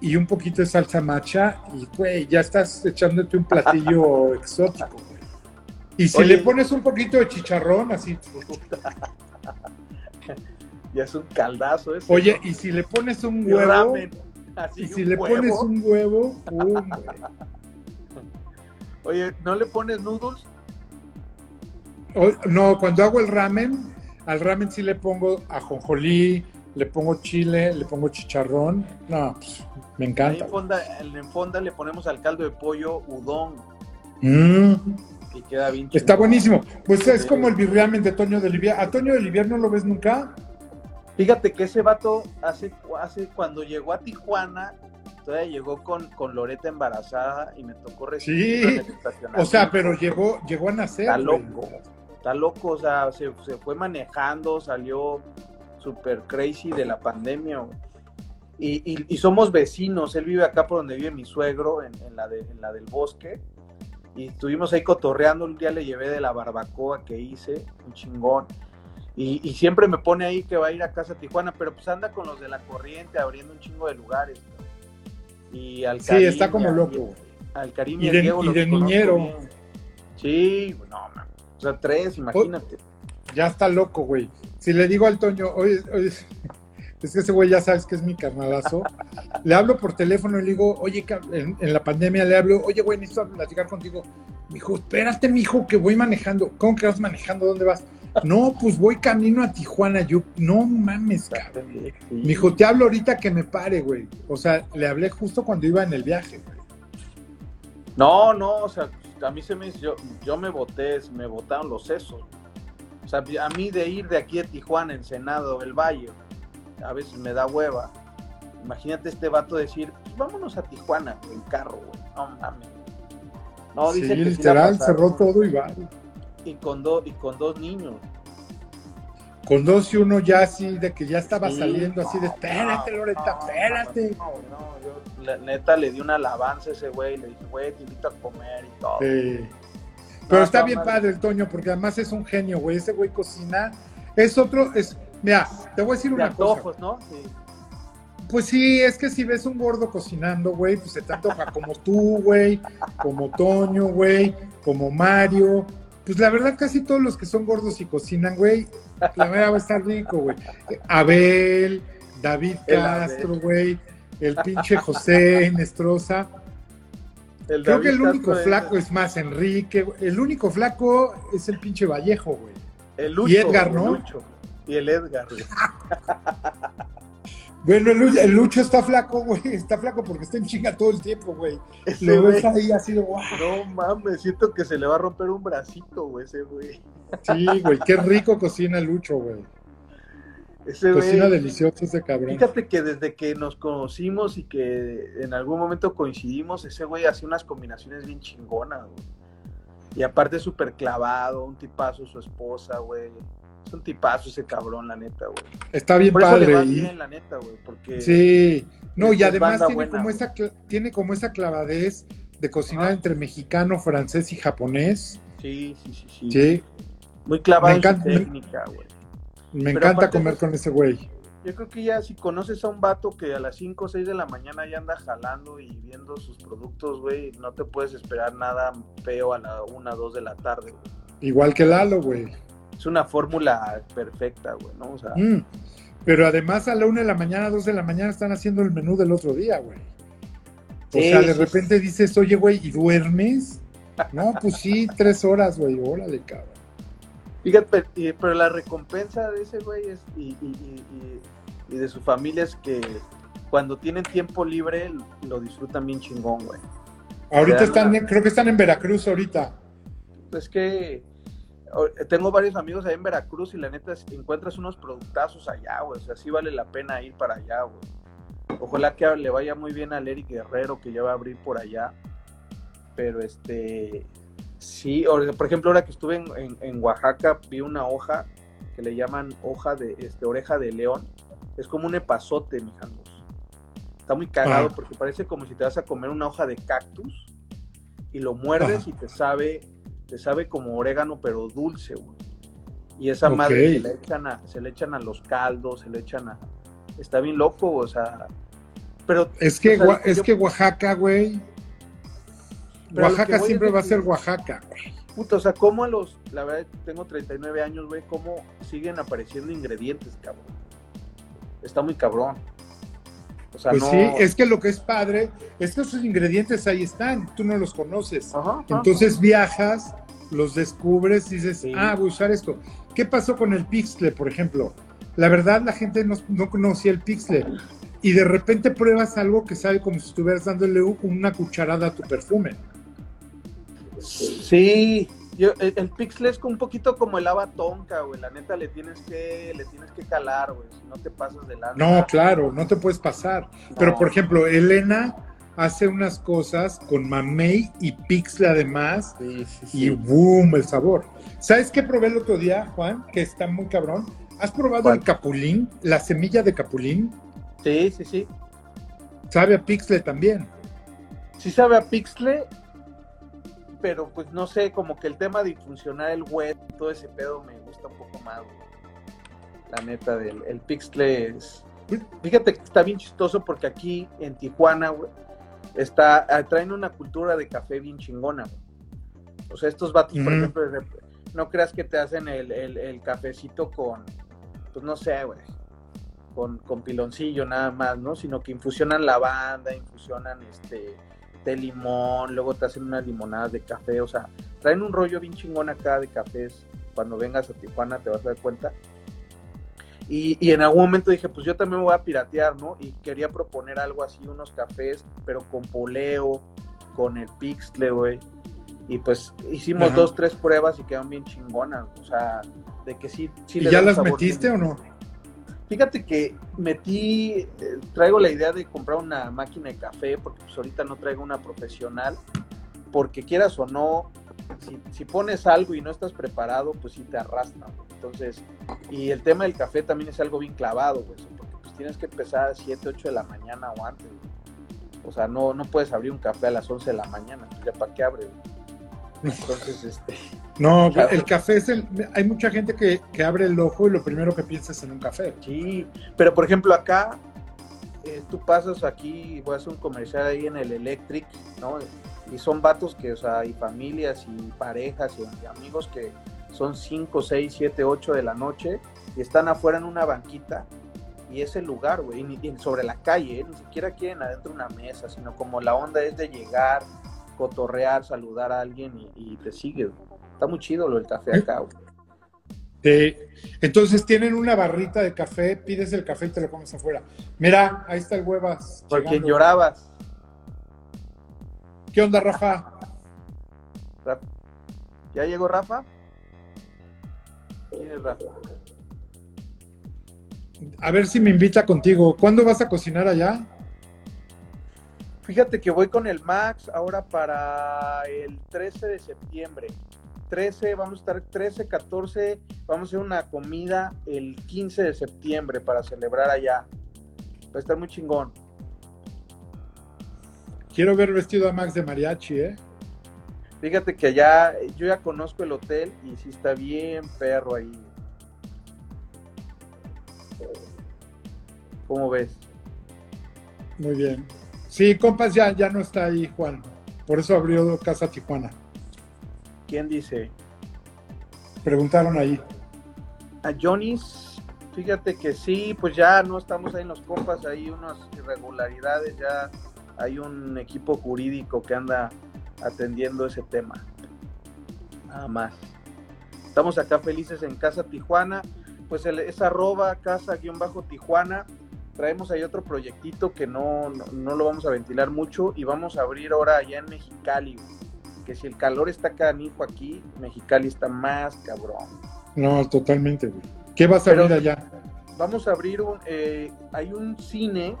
y un poquito de salsa macha y, güey, ya estás echándote un platillo exótico, güey. Y si Oye. le pones un poquito de chicharrón, así. Ya es un caldazo eso. Oye, y si le pones un huevo, ramen, así y si le huevo. pones un huevo, ¡pum, güey! Oye, ¿no le pones noodles? O- no, cuando hago el ramen, al ramen sí le pongo ajonjolí, le pongo chile, le pongo chicharrón. No, pues, me encanta. en fonda, en fonda le ponemos al caldo de pollo udon Mm, y queda bien está buenísimo. Pues es como el birriamen de Toño de Olivier. ¿A Toño de Olivier no lo ves nunca? Fíjate que ese vato hace, hace cuando llegó a Tijuana, todavía llegó con, con Loreta embarazada y me tocó recibirlo Sí. O sea, pero llegó, llegó a nacer. Está loco, está loco, o sea, se, se fue manejando, salió super crazy de la pandemia. güey. Y, y- y somos vecinos, él vive acá por donde vive mi suegro, en, en la, de, en la del bosque. Y estuvimos ahí cotorreando, un día le llevé de la barbacoa que hice, un chingón. Y, y siempre me pone ahí que va a ir a casa a Tijuana, pero pues anda con los de la corriente abriendo un chingo de lugares. ¿no? Y al Sí, está como loco. al Karim Y de- Diego y los de conozco niñero. bien. Sí, no, man. O sea, tres, imagínate. Ya está loco, güey. Si le digo al Toño, oye, oye, es que ese güey ya sabes que es mi carnalazo. Le hablo por teléfono y le digo, oye, en, en la pandemia le hablo, oye, güey, necesito platicar contigo. Me dijo, espérate, mijo, que voy manejando. ¿Cómo que vas manejando? ¿Dónde vas? No, pues voy camino a Tijuana. Yo, no mames, cabrón. Me dijo, te hablo ahorita que me pare, güey. O sea, le hablé justo cuando iba en el viaje, güey. No, no, o sea, a mí se me yo, yo me boté, me botaron los sesos. O sea, a mí de ir de aquí a Tijuana, Ensenado, El Valle, a veces me da hueva. Imagínate este vato decir, pues vámonos a Tijuana en carro, güey. No mames. No, sí, dice que sí la literal, cerró todo y va. Y con, dos y con dos niños. Con dos y uno ya así, de que ya estaba Sí. saliendo así de, espérate, Loreta, espérate. No, no, yo la neta le di una alabanza a ese güey, le dije, güey, te invito a comer y todo. Sí. Pero No, está bien padre el Toño, porque además es un genio, güey. Ese güey cocina. Es otro, es. Mira, te voy a decir De una cosa. antojos, ¿no? Sí. Pues sí, es que si ves un gordo cocinando, güey, pues se te antoja como tú, güey, como Toño, güey, como Mario. Pues la verdad, casi todos los que son gordos y cocinan, güey, la verdad va a estar rico, güey. Abel, David El Castro, güey, el pinche José Nestroza. El Creo que el único Castro flaco es más Enrique. güey. El único flaco es el pinche Vallejo, güey. El Lucho, y Edgar, el ¿no? Lucho. Y el Edgar. güey. Bueno, el, Lucho está flaco, güey. Está flaco porque está en chinga todo el tiempo, güey. Lo ves ahí así de guau. No mames, siento que se le va a romper un bracito, güey, ese güey. Sí, güey, qué rico cocina Lucho, güey. Ese cocina delicioso ese cabrón. Fíjate que desde que nos conocimos y que en algún momento coincidimos, ese güey hacía unas combinaciones bien chingonas, güey. Y aparte súper clavado, un tipazo su esposa, güey es un tipazo ese cabrón, la neta, güey. Está bien padre. y... la neta, güey, porque... Sí, no, y además tiene, como esa, tiene como esa clavadez de cocinar entre mexicano, francés y japonés. Sí, sí, sí, sí. Muy clavado en técnica, güey. Me, encanta comer con ese güey. Yo creo que ya si conoces a un vato que a las 5 o 6 de la mañana ya anda jalando y viendo sus productos, güey, no te puedes esperar nada feo a la 1, 2 de la tarde, güey. Igual que Lalo, güey es una fórmula perfecta, güey, ¿no? O sea, mm, pero además a la una de la mañana, dos de la mañana están haciendo el menú del otro día, güey. O sea, de repente dices, oye, güey, ¿y duermes? No, pues sí, tres horas, güey, órale, cabrón. Fíjate, pero la recompensa de ese güey es, y, de su familia es que cuando tienen tiempo libre lo disfrutan bien chingón, güey. Ahorita están, creo que están en Veracruz ahorita. Pues que tengo varios amigos ahí en Veracruz y la neta encuentras unos productazos allá, güey. O sea, sí vale la pena ir para allá, güey. Ojalá que le vaya muy bien al Eric Guerrero que ya va a abrir por allá. Pero este, sí, por ejemplo, ahora que estuve en, Oaxaca, vi una hoja que le llaman hoja de, este, oreja de león. Es como un epazote, mijangos. Está muy cagado ah. porque parece como si te vas a comer una hoja de cactus y lo muerdes y te sabe te sabe como orégano, pero dulce, güey. Y esa madre se le, echan a, se le echan a los caldos, se le echan a... Está bien loco, o sea... Pero... Es que, es que Oaxaca, güey... Oaxaca siempre va a ser Oaxaca, güey. Puta, o sea, ¿cómo a los... La verdad, tengo 39 años, güey, ¿cómo siguen apareciendo ingredientes, cabrón? Está muy cabrón. O sea, pues sí, es que lo que es padre es que esos ingredientes ahí están, tú no los conoces. Entonces viajas los descubres y dices, ah, voy a usar esto. ¿Qué pasó con el pixle, por ejemplo? La verdad, la gente no, conocía el pixle. Y de repente pruebas algo que sabe como si estuvieras dándole una cucharada a tu perfume. Sí, yo, el, pixle es un poquito como el lava tonka, güey. La neta le tienes que, le tienes que calar, güey. Si no te pasas de lado. No, claro, no te puedes pasar. Pero por ejemplo, Elena hace unas cosas con mamey y pixle además y boom, el sabor. ¿Sabes qué probé el otro día, Juan? Que está muy cabrón. ¿Has probado el capulín, la semilla de capulín? Sí, sí, sí. Sabe a pixle también. Sí sabe a pixle, pero pues no sé, como que el tema de infusionar el web, todo ese pedo me gusta un poco más. La neta del el pixle es... Fíjate que está bien chistoso porque aquí en Tijuana, güey, está, ah, traen una cultura de café bien chingona. O sea, estos vatos, por ejemplo, no creas que te hacen el, cafecito con, pues no sé, güey, con, con, piloncillo nada más, ¿no? Sino que infusionan lavanda, infusionan este té limón, luego te hacen unas limonadas de café, o sea, traen un rollo bien chingón acá de cafés. Cuando vengas a Tijuana te vas a dar cuenta. Y, en algún momento dije, pues yo también me voy a piratear, ¿no? Y quería proponer algo así, unos cafés, pero con poleo, con el pixle, güey. Y pues hicimos dos, tres pruebas y quedaron bien chingonas. O sea, de que sí. sí ¿Y ya las metiste o no? Fíjate que metí, eh, traigo la idea de comprar una máquina de café, porque pues ahorita no traigo una profesional, porque quieras o no, si, pones algo y no estás preparado, pues sí te arrastra. Entonces, y el tema del café también es algo bien clavado, pues, porque pues tienes que empezar a 7, 8 de la mañana o antes. O sea, no, no puedes abrir un café a las 11 de la mañana, pues ya para qué abre. Entonces, este... No, el café es el... Hay mucha gente que, que, abre el ojo y lo primero que piensa es en un café. Sí, pero por ejemplo acá, eh, tú pasas aquí, voy a hacer un comercial ahí en el Electric, ¿no? Y son vatos que, o sea, hay familias y parejas y amigos que son 5, 6, 7, 8 de la noche y están afuera en una banquita y ese lugar, güey, sobre la calle, ¿eh? ni siquiera quieren adentro una mesa, sino como la onda es de llegar, cotorrear, saludar a alguien y, te sigue. Está muy chido lo del café acá, güey. entonces tienen una barrita de café, pides el café y te lo comes afuera. Mira, ahí está el huevas. Por quien llorabas. ¿Qué onda, Rafa? ¿Ya llegó Rafa? ¿Quién es Rafa? A ver si me invita contigo. ¿Cuándo vas a cocinar allá? Fíjate que voy con el Max ahora para el 13 de septiembre. 13, vamos a estar 13, 14, vamos a hacer una comida el 15 de septiembre para celebrar allá. Va a estar muy chingón. Quiero ver vestido a Max de mariachi, ¿eh? Fíjate que allá, yo ya conozco el hotel y sí está bien perro ahí. ¿Cómo ves? Muy bien. Sí, compas, ya, ya no está ahí, Juan. Por eso abrió Casa Tijuana. ¿Quién dice? Preguntaron ahí. A Johnny's, fíjate que sí, pues ya no estamos ahí en los compas, hay unas irregularidades, ya hay un equipo jurídico que anda atendiendo ese tema. Nada más. Estamos acá felices en Casa Tijuana, pues es arroba casa-tijuana. Traemos ahí otro proyectito que no, no, no, lo vamos a ventilar mucho y vamos a abrir ahora allá en Mexicali que si el calor está canijo aquí, Mexicali está más cabrón. No, totalmente, güey. ¿Qué vas a abrir allá? Vamos a abrir un, eh, hay un cine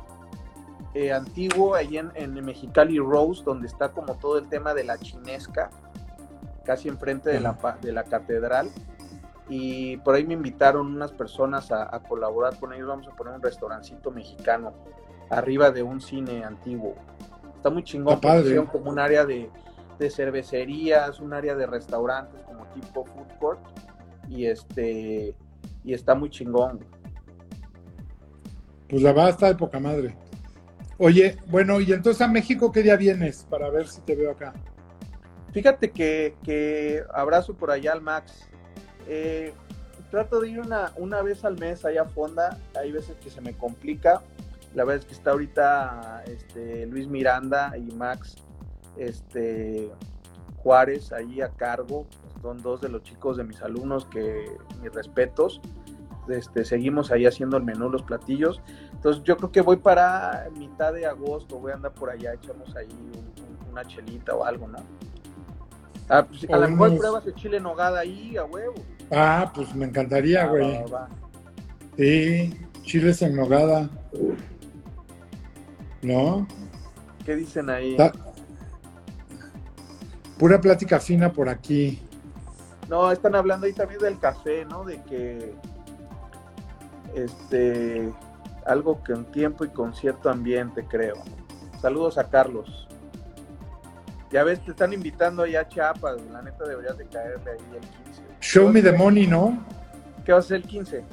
eh, antiguo ahí en, en, Mexicali Rose, donde está como todo el tema de la chinesca, casi enfrente de, la, de la catedral. Y por ahí me invitaron unas personas a, colaborar con ellos. Vamos a poner un restaurancito mexicano arriba de un cine antiguo. Está muy chingón, como un área de, de cervecerías, un área de restaurantes como tipo food court y este y está muy chingón. Pues la va está de poca madre. Oye, bueno, y entonces a México qué día vienes para ver si te veo acá. Fíjate que, abrazo por allá al Max. Eh, trato de ir una, una vez al mes allá a Fonda. Hay veces que se me complica. La verdad es que está ahorita este, Luis Miranda y Max este, Juárez ahí a cargo, son dos de los chicos de mis alumnos que mis respetos. Este, seguimos ahí haciendo el menú, los platillos. Entonces yo creo que voy para mitad de agosto, voy a andar por allá, echamos ahí una chelita o algo, ¿no? Ah, pues, a lo mejor pruebas de chile nogada ahí, a huevo. Ah, pues me encantaría, güey. Sí, chiles en nogada. ¿No? ¿Qué dicen ahí? Pura plática fina por aquí. No, están hablando ahí también del café, ¿no? De que este algo que un tiempo y con cierto ambiente, creo. Saludos a Carlos. Ya ves, te están invitando allá a Chiapas, la neta deberías de caerle ahí el 15. Show me the money, ¿no? ¿Qué va a ser el 15?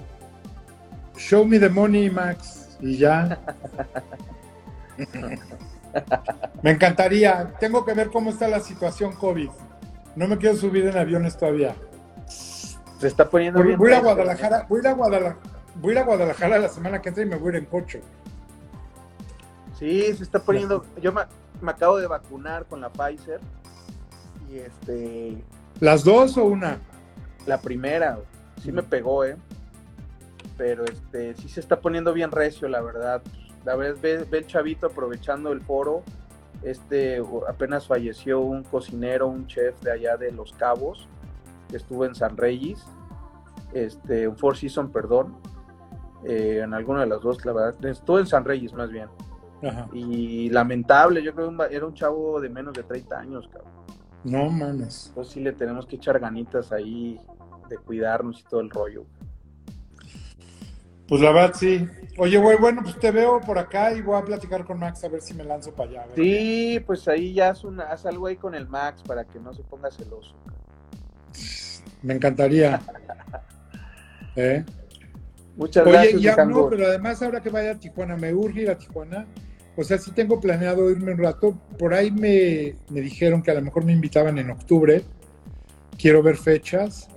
Show me the money, Max. Y ya. Me encantaría. Tengo que ver cómo está la situación COVID. No me quiero subir en aviones todavía. Se está poniendo voy, Voy a Guadalajara, voy a Guadalajara, voy a Guadalajara la semana que entra y me voy a ir en coche. Sí, se está poniendo. Yo me, acabo de vacunar con la Pfizer y este. ¿Las dos o una? La primera, sí me pegó, eh. Pero este, sí se está poniendo bien recio, la verdad la vez ve, el chavito aprovechando el foro. Este apenas falleció un cocinero, un chef de allá de Los Cabos, que estuvo en San Reyes, este, un Four Seasons, perdón, eh, en alguna de las dos, la verdad, estuvo en San Reyes más bien. Y lamentable, yo creo que era un chavo de menos de 30 años, cabrón. No mames. Entonces sí le tenemos que echar ganitas ahí de cuidarnos y todo el rollo. Pues la verdad sí. Oye, güey, bueno, pues te veo por acá y voy a platicar con Max a ver si me lanzo para allá. Sí, pues ahí ya haz, una, haz algo ahí con el Max para que no se ponga celoso. Me encantaría. ¿Eh? Muchas gracias. Oye, ya no, pero además ahora que vaya a Tijuana, me urge ir a Tijuana. O sea, sí tengo planeado irme un rato. Por ahí me, me dijeron que a lo mejor me invitaban en octubre. Quiero ver fechas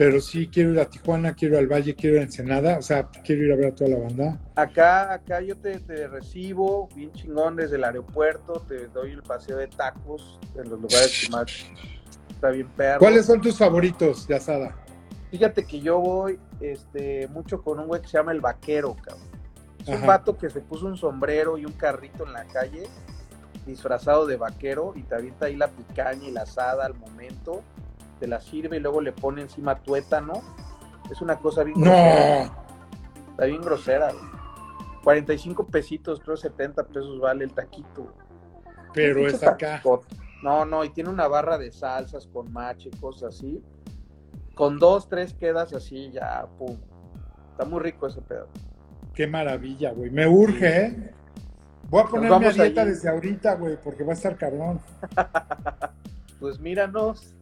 pero sí quiero ir a Tijuana, quiero ir al Valle, quiero ir a Ensenada, o sea, quiero ir a ver a toda la banda. Acá, acá yo te, recibo bien chingón desde el aeropuerto, te doy el paseo de tacos en los lugares que más está bien perro. ¿Cuáles son tus favoritos de asada? Fíjate que yo voy este, mucho con un güey que se llama el vaquero, cabrón. Es un vato que se puso un sombrero y un carrito en la calle, disfrazado de vaquero, y te avienta ahí la picaña y la asada al momento, te la sirve y luego le pone encima tuétano. Es una cosa bien grosera. No, Está bien grosera, güey. 45 pesitos, creo 70 pesos vale el taquito. güey. pero es acá. No, no, y tiene una barra de salsas con mache, cosas así. Con dos, tres quedas así, ya, pum. Está muy rico ese pedo. Qué maravilla, güey. Me urge, ¿eh? Voy a ponerme a dieta allí. desde ahorita, güey, porque va a estar cabrón. Pues míranos.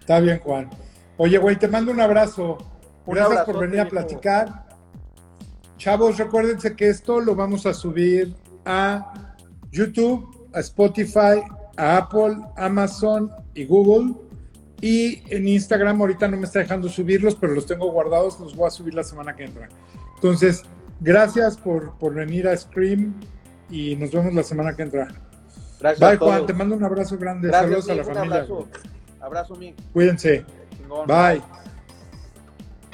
Está bien, Juan. Oye, güey, te mando un abrazo. Un Gracias por venir a platicar. Chavos, recuérdense que esto lo vamos a subir a YouTube, a Spotify, a Apple, Amazon y Google. Y en Instagram ahorita no me está dejando subirlos, pero los tengo guardados, los voy a subir la semana que entra. Entonces, gracias por, por venir a Scream y nos vemos la semana que entra. Gracias Bye, a todos. Juan, te mando un abrazo grande. Gracias, Saludos a la familia. abrazo. Abrazo, Mick. Cuídense. Bye.